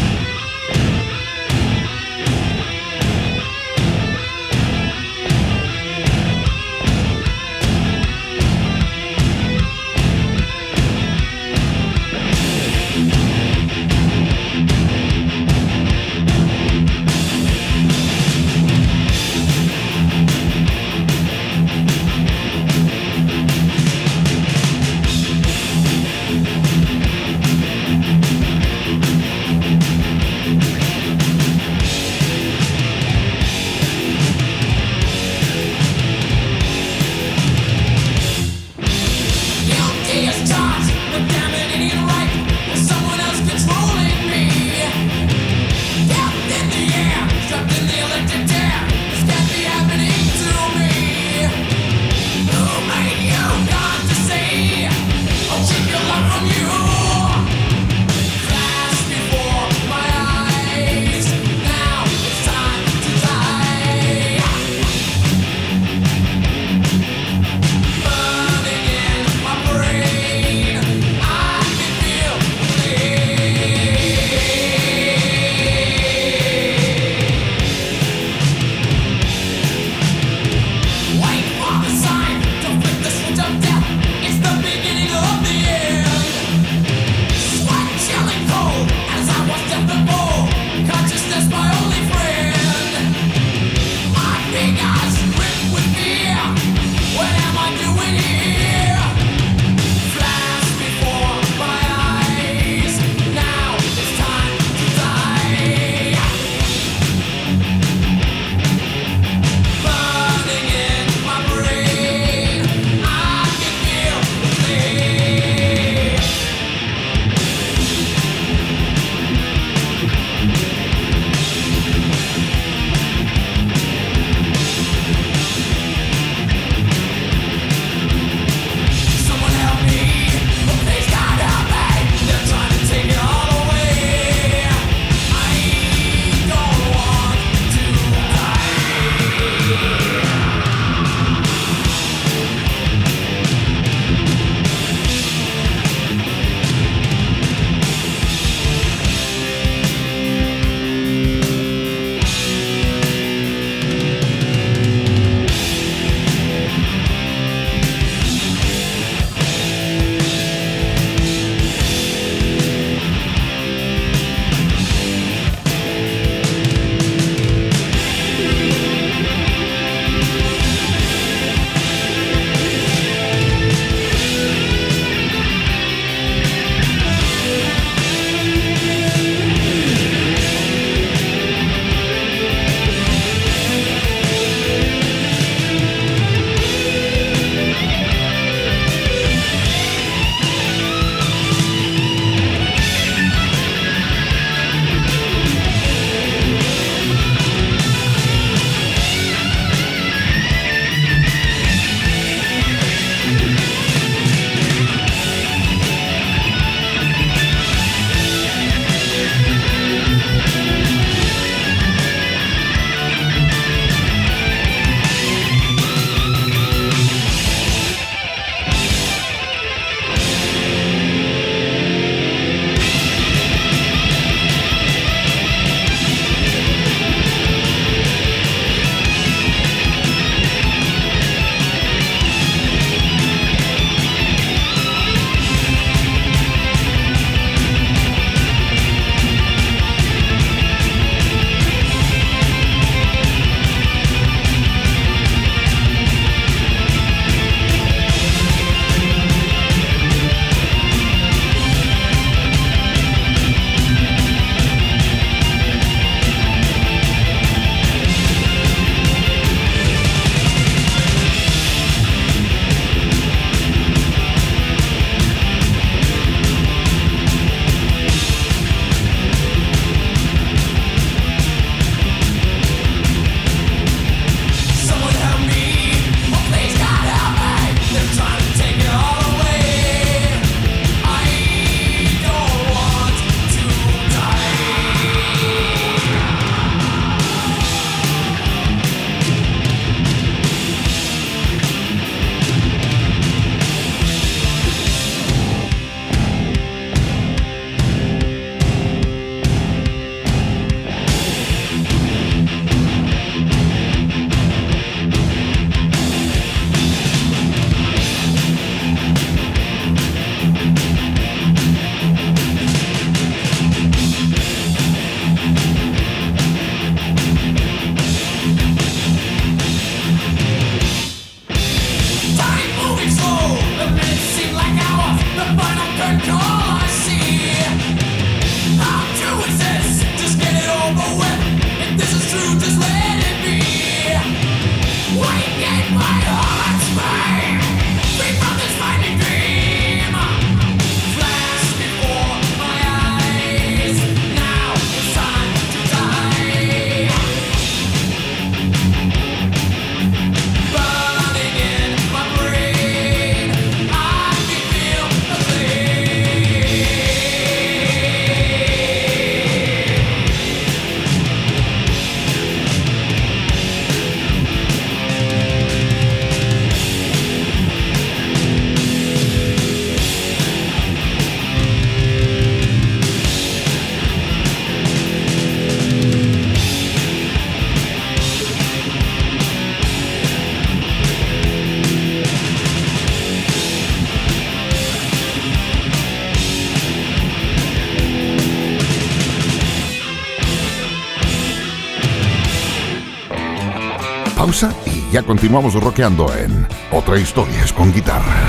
Ya continuamos rockeando en Otra Historia es con guitarra.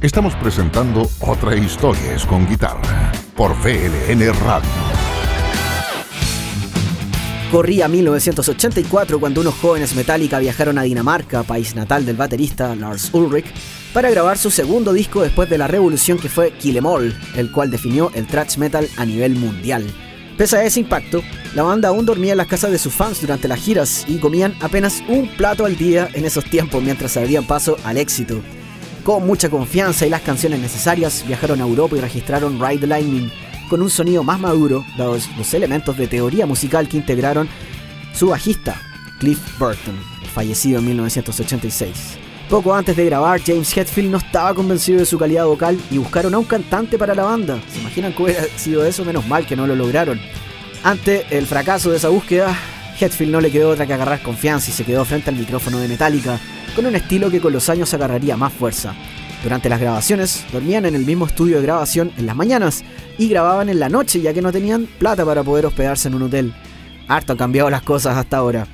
Estamos presentando Otra Historia es con guitarra por VLN Radio. Corría 1984 cuando unos jóvenes Metallica viajaron a Dinamarca, país natal del baterista Lars Ulrich, para grabar su segundo disco después de la revolución que fue Kill 'Em All, el cual definió el thrash metal a nivel mundial. Pese a ese impacto, la banda aún dormía en las casas de sus fans durante las giras y comían apenas un plato al día en esos tiempos mientras abrían paso al éxito. Con mucha confianza y las canciones necesarias, viajaron a Europa y registraron Ride the Lightning, con un sonido más maduro, dados los elementos de teoría musical que integraron su bajista, Cliff Burton, fallecido en 1986. Poco antes de grabar, James Hetfield no estaba convencido de su calidad vocal y buscaron a un cantante para la banda. ¿Se imaginan que hubiera sido eso? Menos mal que no lo lograron. Ante el fracaso de esa búsqueda, Hetfield no le quedó otra que agarrar confianza y se quedó frente al micrófono de Metallica, con un estilo que con los años agarraría más fuerza. Durante las grabaciones, dormían en el mismo estudio de grabación en las mañanas y grababan en la noche ya que no tenían plata para poder hospedarse en un hotel. Harto han cambiado las cosas hasta ahora.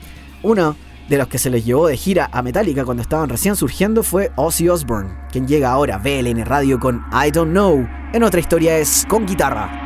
Uno de los que se les llevó de gira a Metallica cuando estaban recién surgiendo fue Ozzy Osbourne, quien llega ahora a VLN Radio con I Don't Know. En otra historia es con guitarra.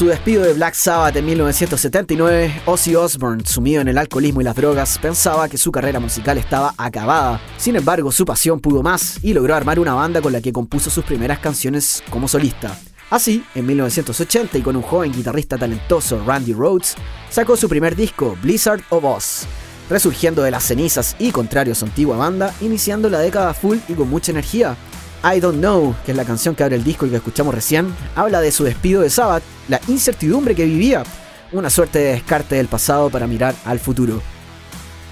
Su despido de Black Sabbath en 1979, Ozzy Osbourne, sumido en el alcoholismo y las drogas, pensaba que su carrera musical estaba acabada. Sin embargo, su pasión pudo más y logró armar una banda con la que compuso sus primeras canciones como solista. Así, en 1980 y con un joven guitarrista talentoso, Randy Rhodes, sacó su primer disco, Blizzard of Oz, resurgiendo de las cenizas y contrario a su antigua banda, iniciando la década full y con mucha energía. I Don't Know, que es la canción que abre el disco y que escuchamos recién, habla de su despido de Sabbath, la incertidumbre que vivía, una suerte de descarte del pasado para mirar al futuro.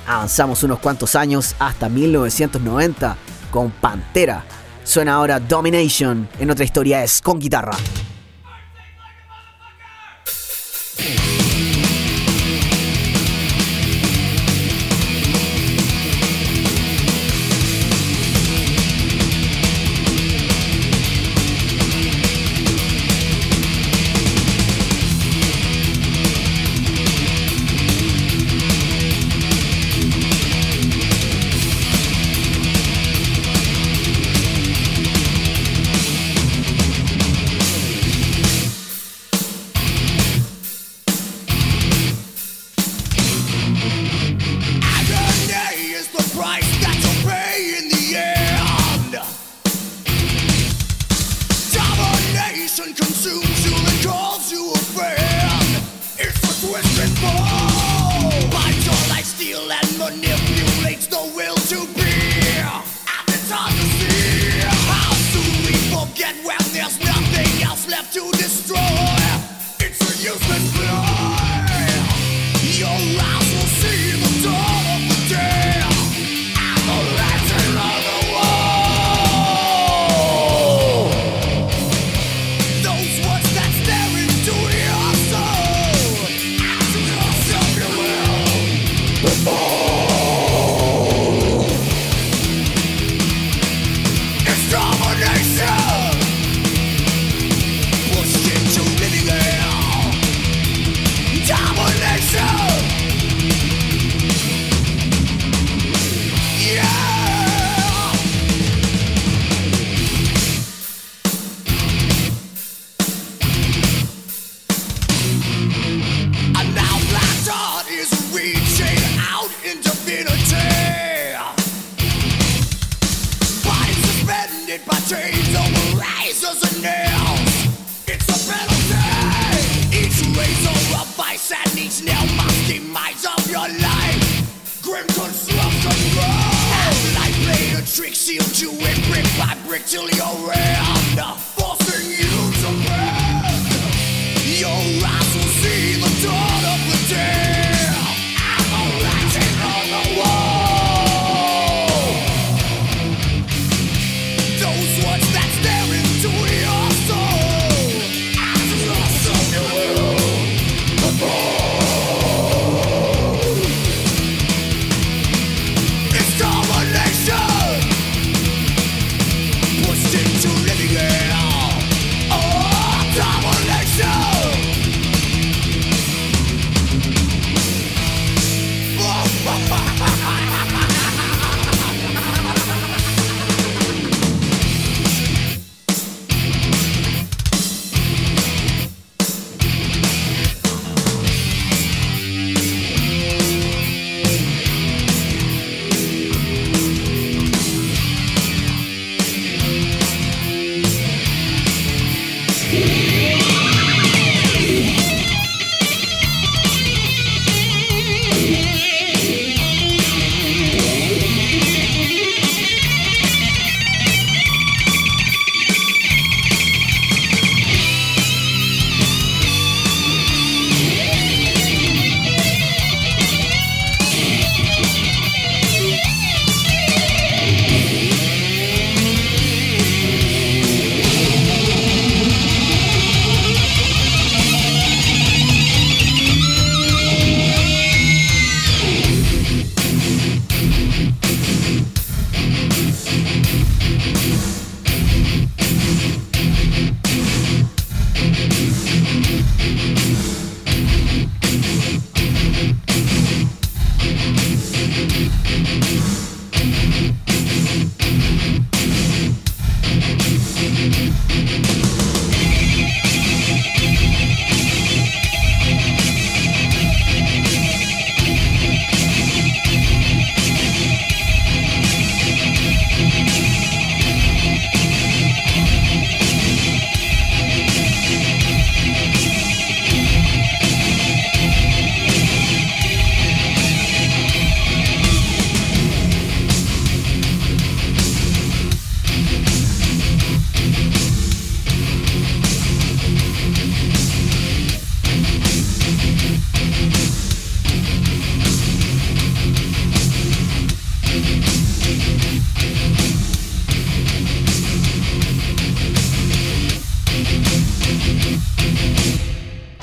Avanzamos unos cuantos años hasta 1990 con Pantera. Suena ahora Domination, en otra historia es con guitarra.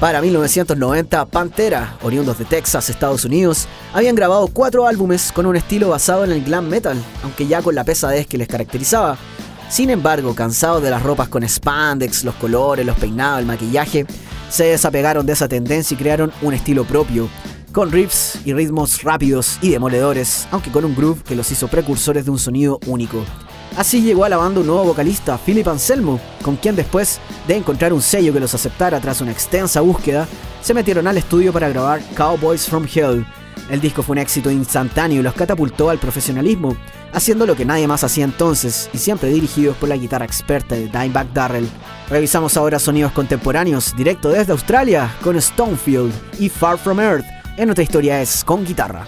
Para 1990, Pantera, oriundos de Texas, Estados Unidos, habían grabado cuatro álbumes con un estilo basado en el glam metal, aunque ya con la pesadez que les caracterizaba. Sin embargo, cansados de las ropas con spandex, los colores, los peinados, el maquillaje, se desapegaron de esa tendencia y crearon un estilo propio, con riffs y ritmos rápidos y demoledores, aunque con un groove que los hizo precursores de un sonido único. Así llegó a la banda un nuevo vocalista, Philip Anselmo, con quien después de encontrar un sello que los aceptara tras una extensa búsqueda, se metieron al estudio para grabar Cowboys from Hell. El disco fue un éxito instantáneo y los catapultó al profesionalismo, haciendo lo que nadie más hacía entonces y siempre dirigidos por la guitarra experta de Dimebag Darrell. Revisamos ahora sonidos contemporáneos directo desde Australia con Stonefield y Far From Earth. En otra historia es con guitarra.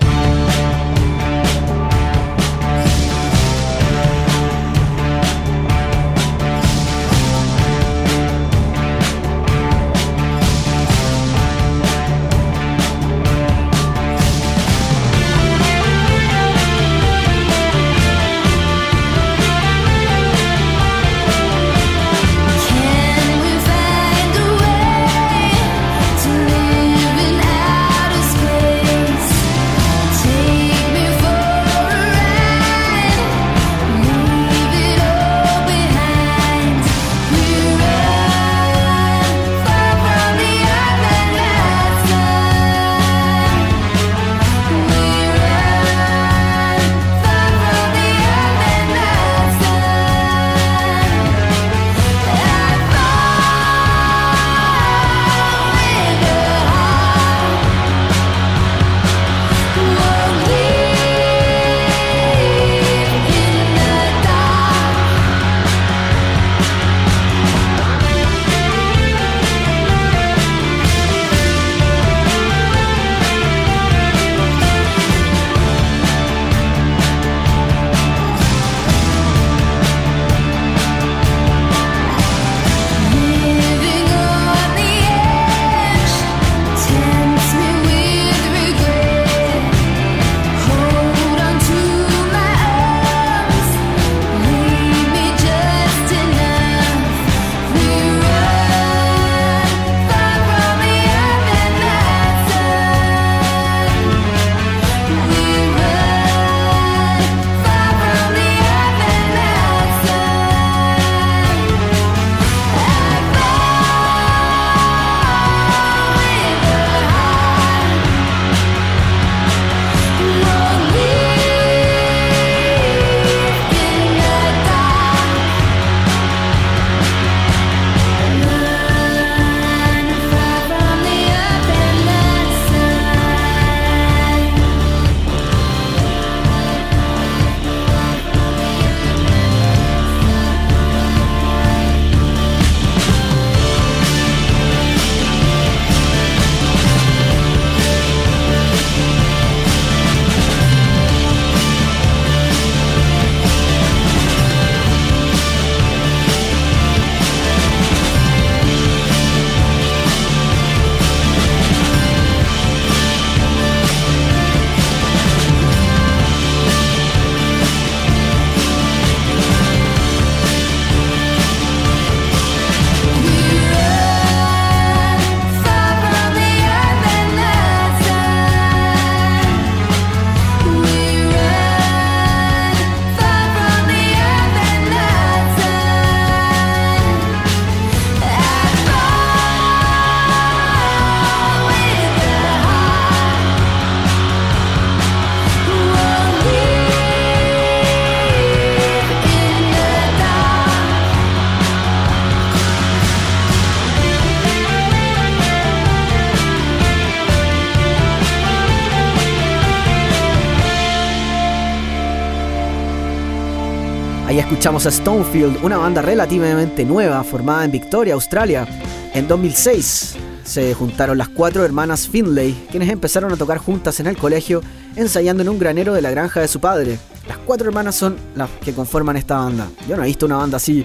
Escuchamos a Stonefield, una banda relativamente nueva formada en Victoria, Australia. En 2006 se juntaron las cuatro hermanas Finlay, quienes empezaron a tocar juntas en el colegio, ensayando en un granero de la granja de su padre. Las cuatro hermanas son las que conforman esta banda. Yo no he visto una banda así,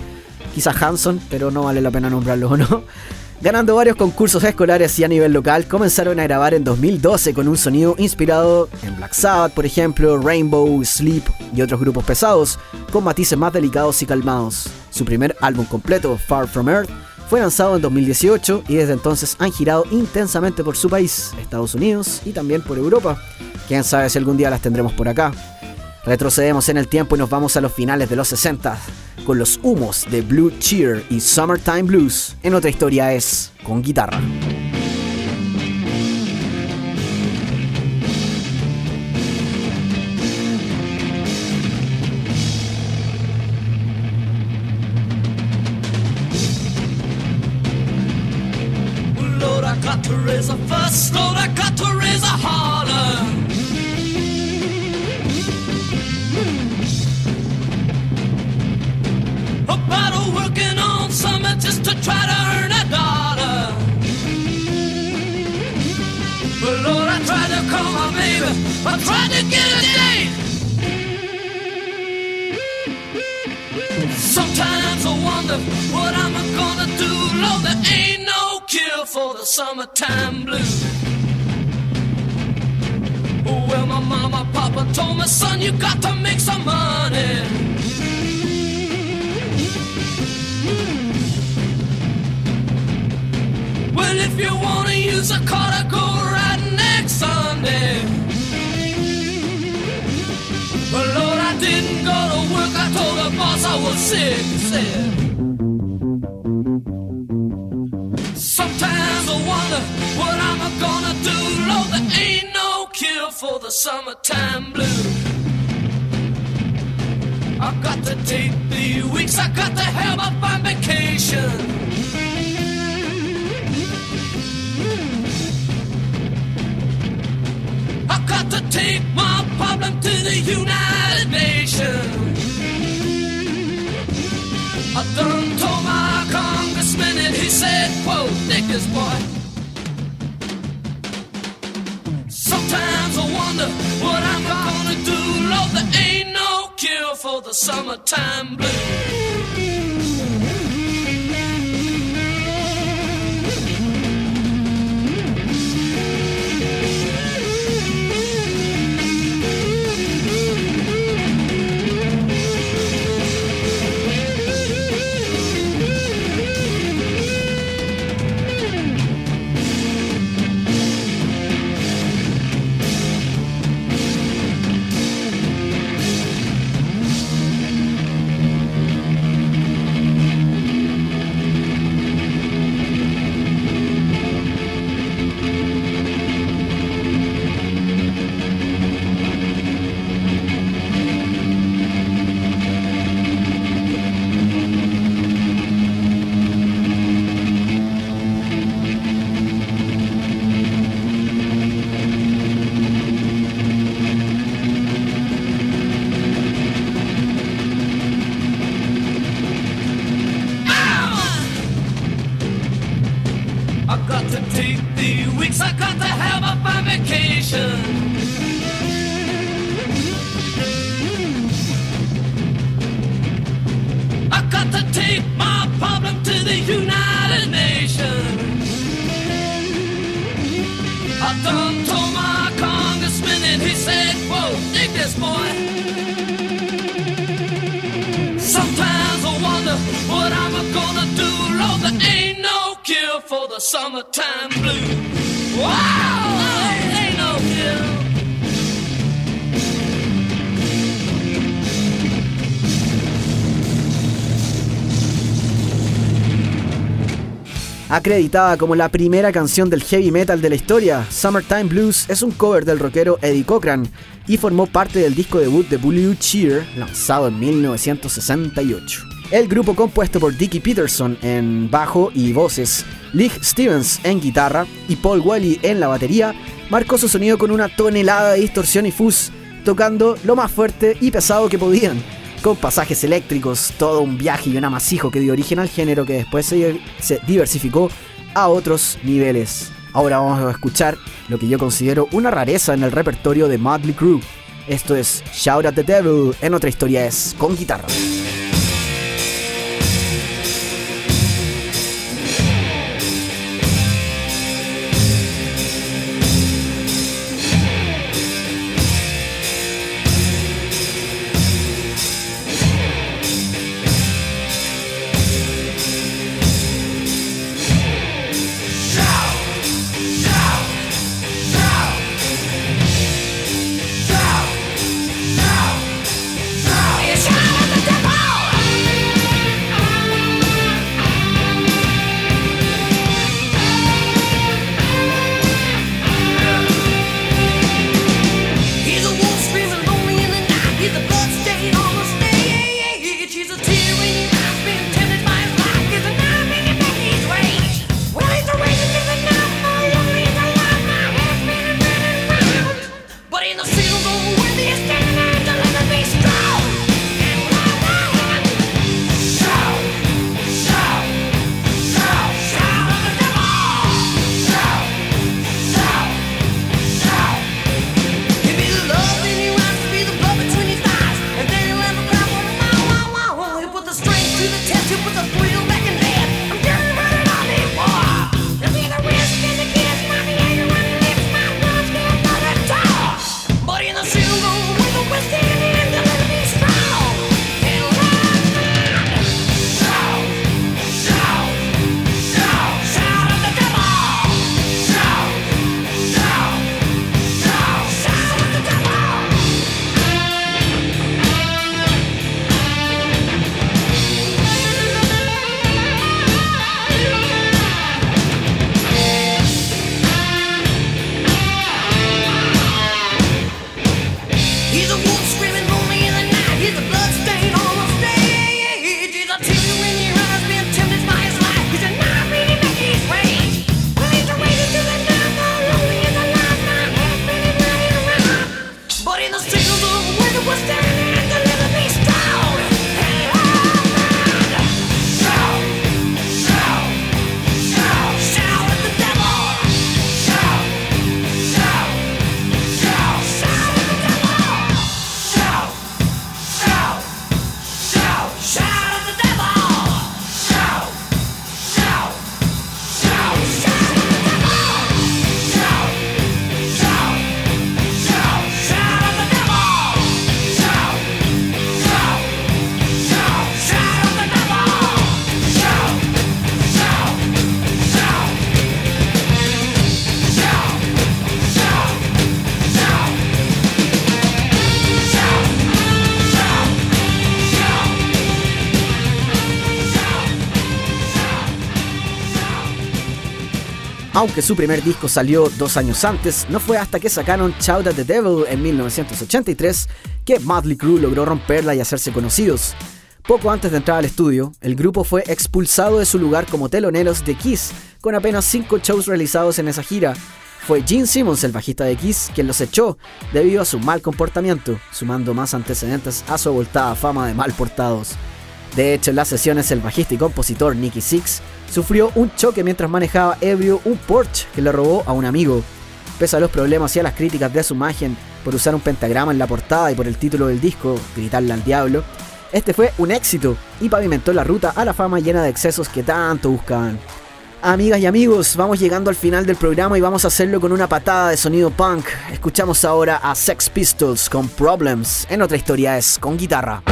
quizás Hanson, pero no vale la pena nombrarlo, ¿no? Ganando varios concursos escolares y a nivel local, comenzaron a grabar en 2012 con un sonido inspirado en Black Sabbath, por ejemplo, Rainbow, Sleep y otros grupos pesados, con matices más delicados y calmados. Su primer álbum completo, Far From Earth, Fue lanzado en 2018 y desde entonces han girado intensamente por su país, Estados Unidos y también por Europa. Quién sabe si algún día las tendremos por acá. Retrocedemos en el tiempo y nos vamos a los finales de los 60 con los humos de Blue Cheer y Summertime Blues. En otra historia es con guitarra. This boy. Sometimes I wonder what I'm gonna do. Lord, there ain't no cure for the summertime blues. Wow, Acreditada como la primera canción del heavy metal de la historia, Summertime Blues es un cover del rockero Eddie Cochran y formó parte del disco debut de Blue Cheer lanzado en 1968. El grupo compuesto por Dickie Peterson en bajo y voces, Lee Stevens en guitarra y Paul Wally en la batería, marcó su sonido con una tonelada de distorsión y fuzz, tocando lo más fuerte y pesado que podían, con pasajes eléctricos, todo un viaje y un amasijo que dio origen al género que después se, diversificó a otros niveles. Ahora vamos a escuchar lo que yo considero una rareza en el repertorio de Motley Crue. Esto es Shout at the Devil, en otra historia es con guitarra. Aunque su primer disco salió dos años antes, no fue hasta que sacaron Shout at the Devil en 1983 que Motley Crue logró romperla y hacerse conocidos. Poco antes de entrar al estudio, el grupo fue expulsado de su lugar como teloneros de Kiss, con apenas cinco shows realizados en esa gira. Fue Gene Simmons, el bajista de Kiss, quien los echó debido a su mal comportamiento, sumando más antecedentes a su abultada fama de mal portados. De hecho, en las sesiones el bajista y compositor Nicky Six sufrió un choque mientras manejaba ebrio un Porsche que le robó a un amigo. Pese a los problemas y a las críticas de su imagen por usar un pentagrama en la portada y por el título del disco, Gritarle al Diablo, este fue un éxito y pavimentó la ruta a la fama llena de excesos que tanto buscaban. Amigas y amigos, vamos llegando al final del programa y vamos a hacerlo con una patada de sonido punk. Escuchamos ahora a Sex Pistols con Problems. En otra historia es con guitarra.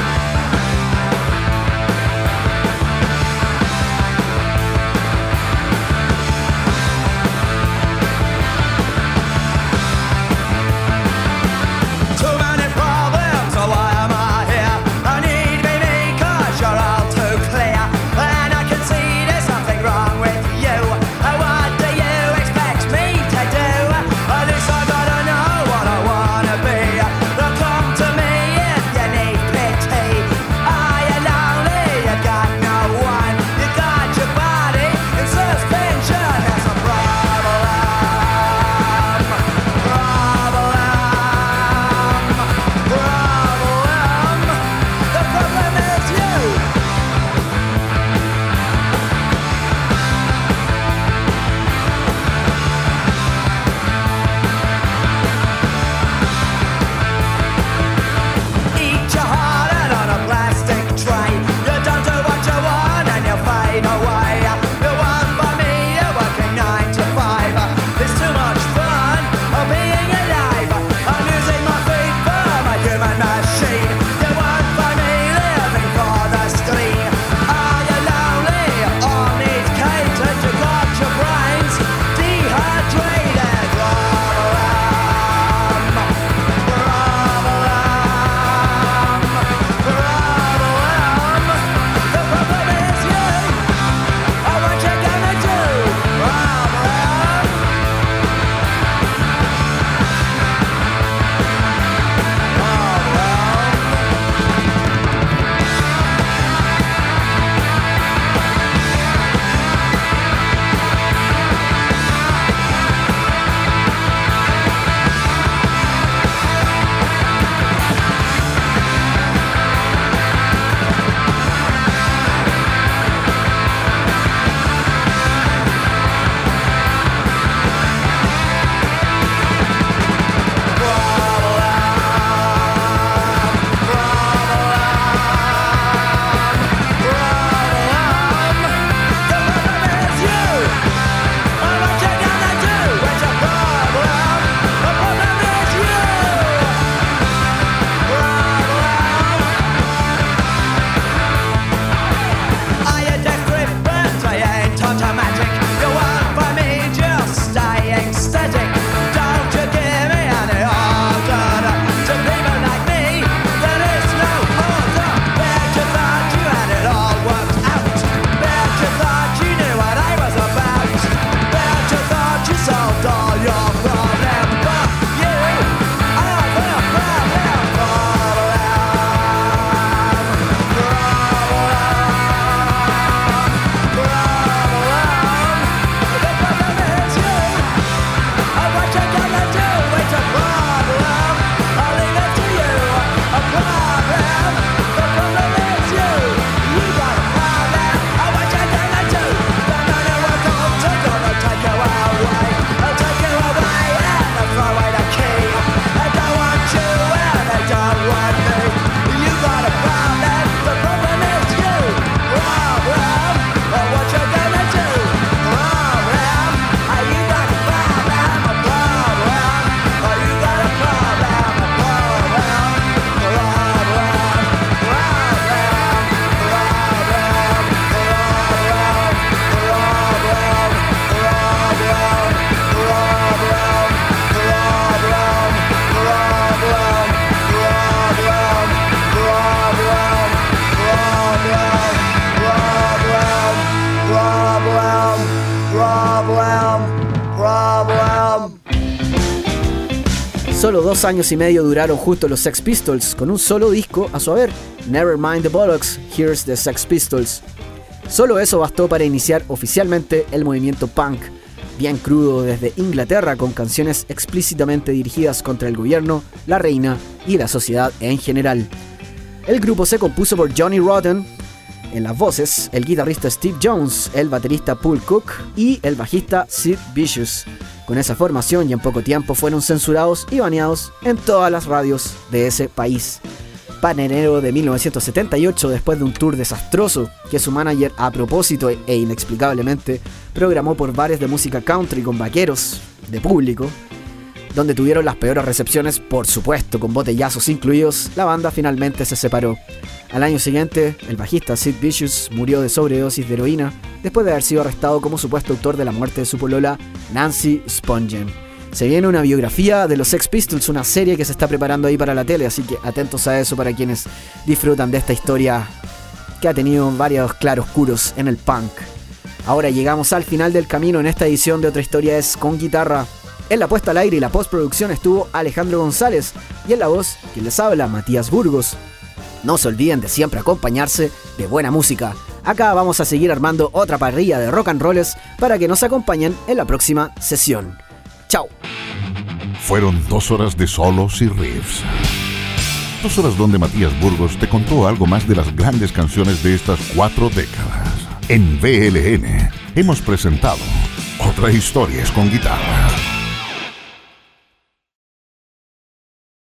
Dos años y medio duraron justo los Sex Pistols, con un solo disco a su haber, Nevermind the Bollocks, Here's the Sex Pistols. Solo eso bastó para iniciar oficialmente el movimiento punk, bien crudo desde Inglaterra con canciones explícitamente dirigidas contra el gobierno, la reina y la sociedad en general. El grupo se compuso por Johnny Rotten en las voces, el guitarrista Steve Jones, el baterista Paul Cook y el bajista Sid Vicious. Con esa formación y en poco tiempo fueron censurados y baneados en todas las radios de ese país. Para enero de 1978, después de un tour desastroso que su manager a propósito e inexplicablemente programó por bares de música country con vaqueros de público, donde tuvieron las peores recepciones, por supuesto, con botellazos incluidos, la banda finalmente se separó. Al año siguiente, el bajista Sid Vicious murió de sobredosis de heroína después de haber sido arrestado como supuesto autor de la muerte de su polola Nancy Spungen. Se viene una biografía de los Sex Pistols, una serie que se está preparando ahí para la tele, así que atentos a eso para quienes disfrutan de esta historia que ha tenido varios claroscuros en el punk. Ahora llegamos al final del camino en esta edición de Otra Historia es con guitarra. En la puesta al aire y la postproducción estuvo Alejandro González y en la voz, quien les habla, Matías Burgos. No se olviden de siempre acompañarse de buena música. Acá vamos a seguir armando otra parrilla de rock and rolls para que nos acompañen en la próxima sesión. Chao. Fueron dos horas de solos y riffs. Dos horas donde Matías Burgos te contó algo más de las grandes canciones de estas cuatro décadas. En BLN hemos presentado Otra Historias con Guitarra.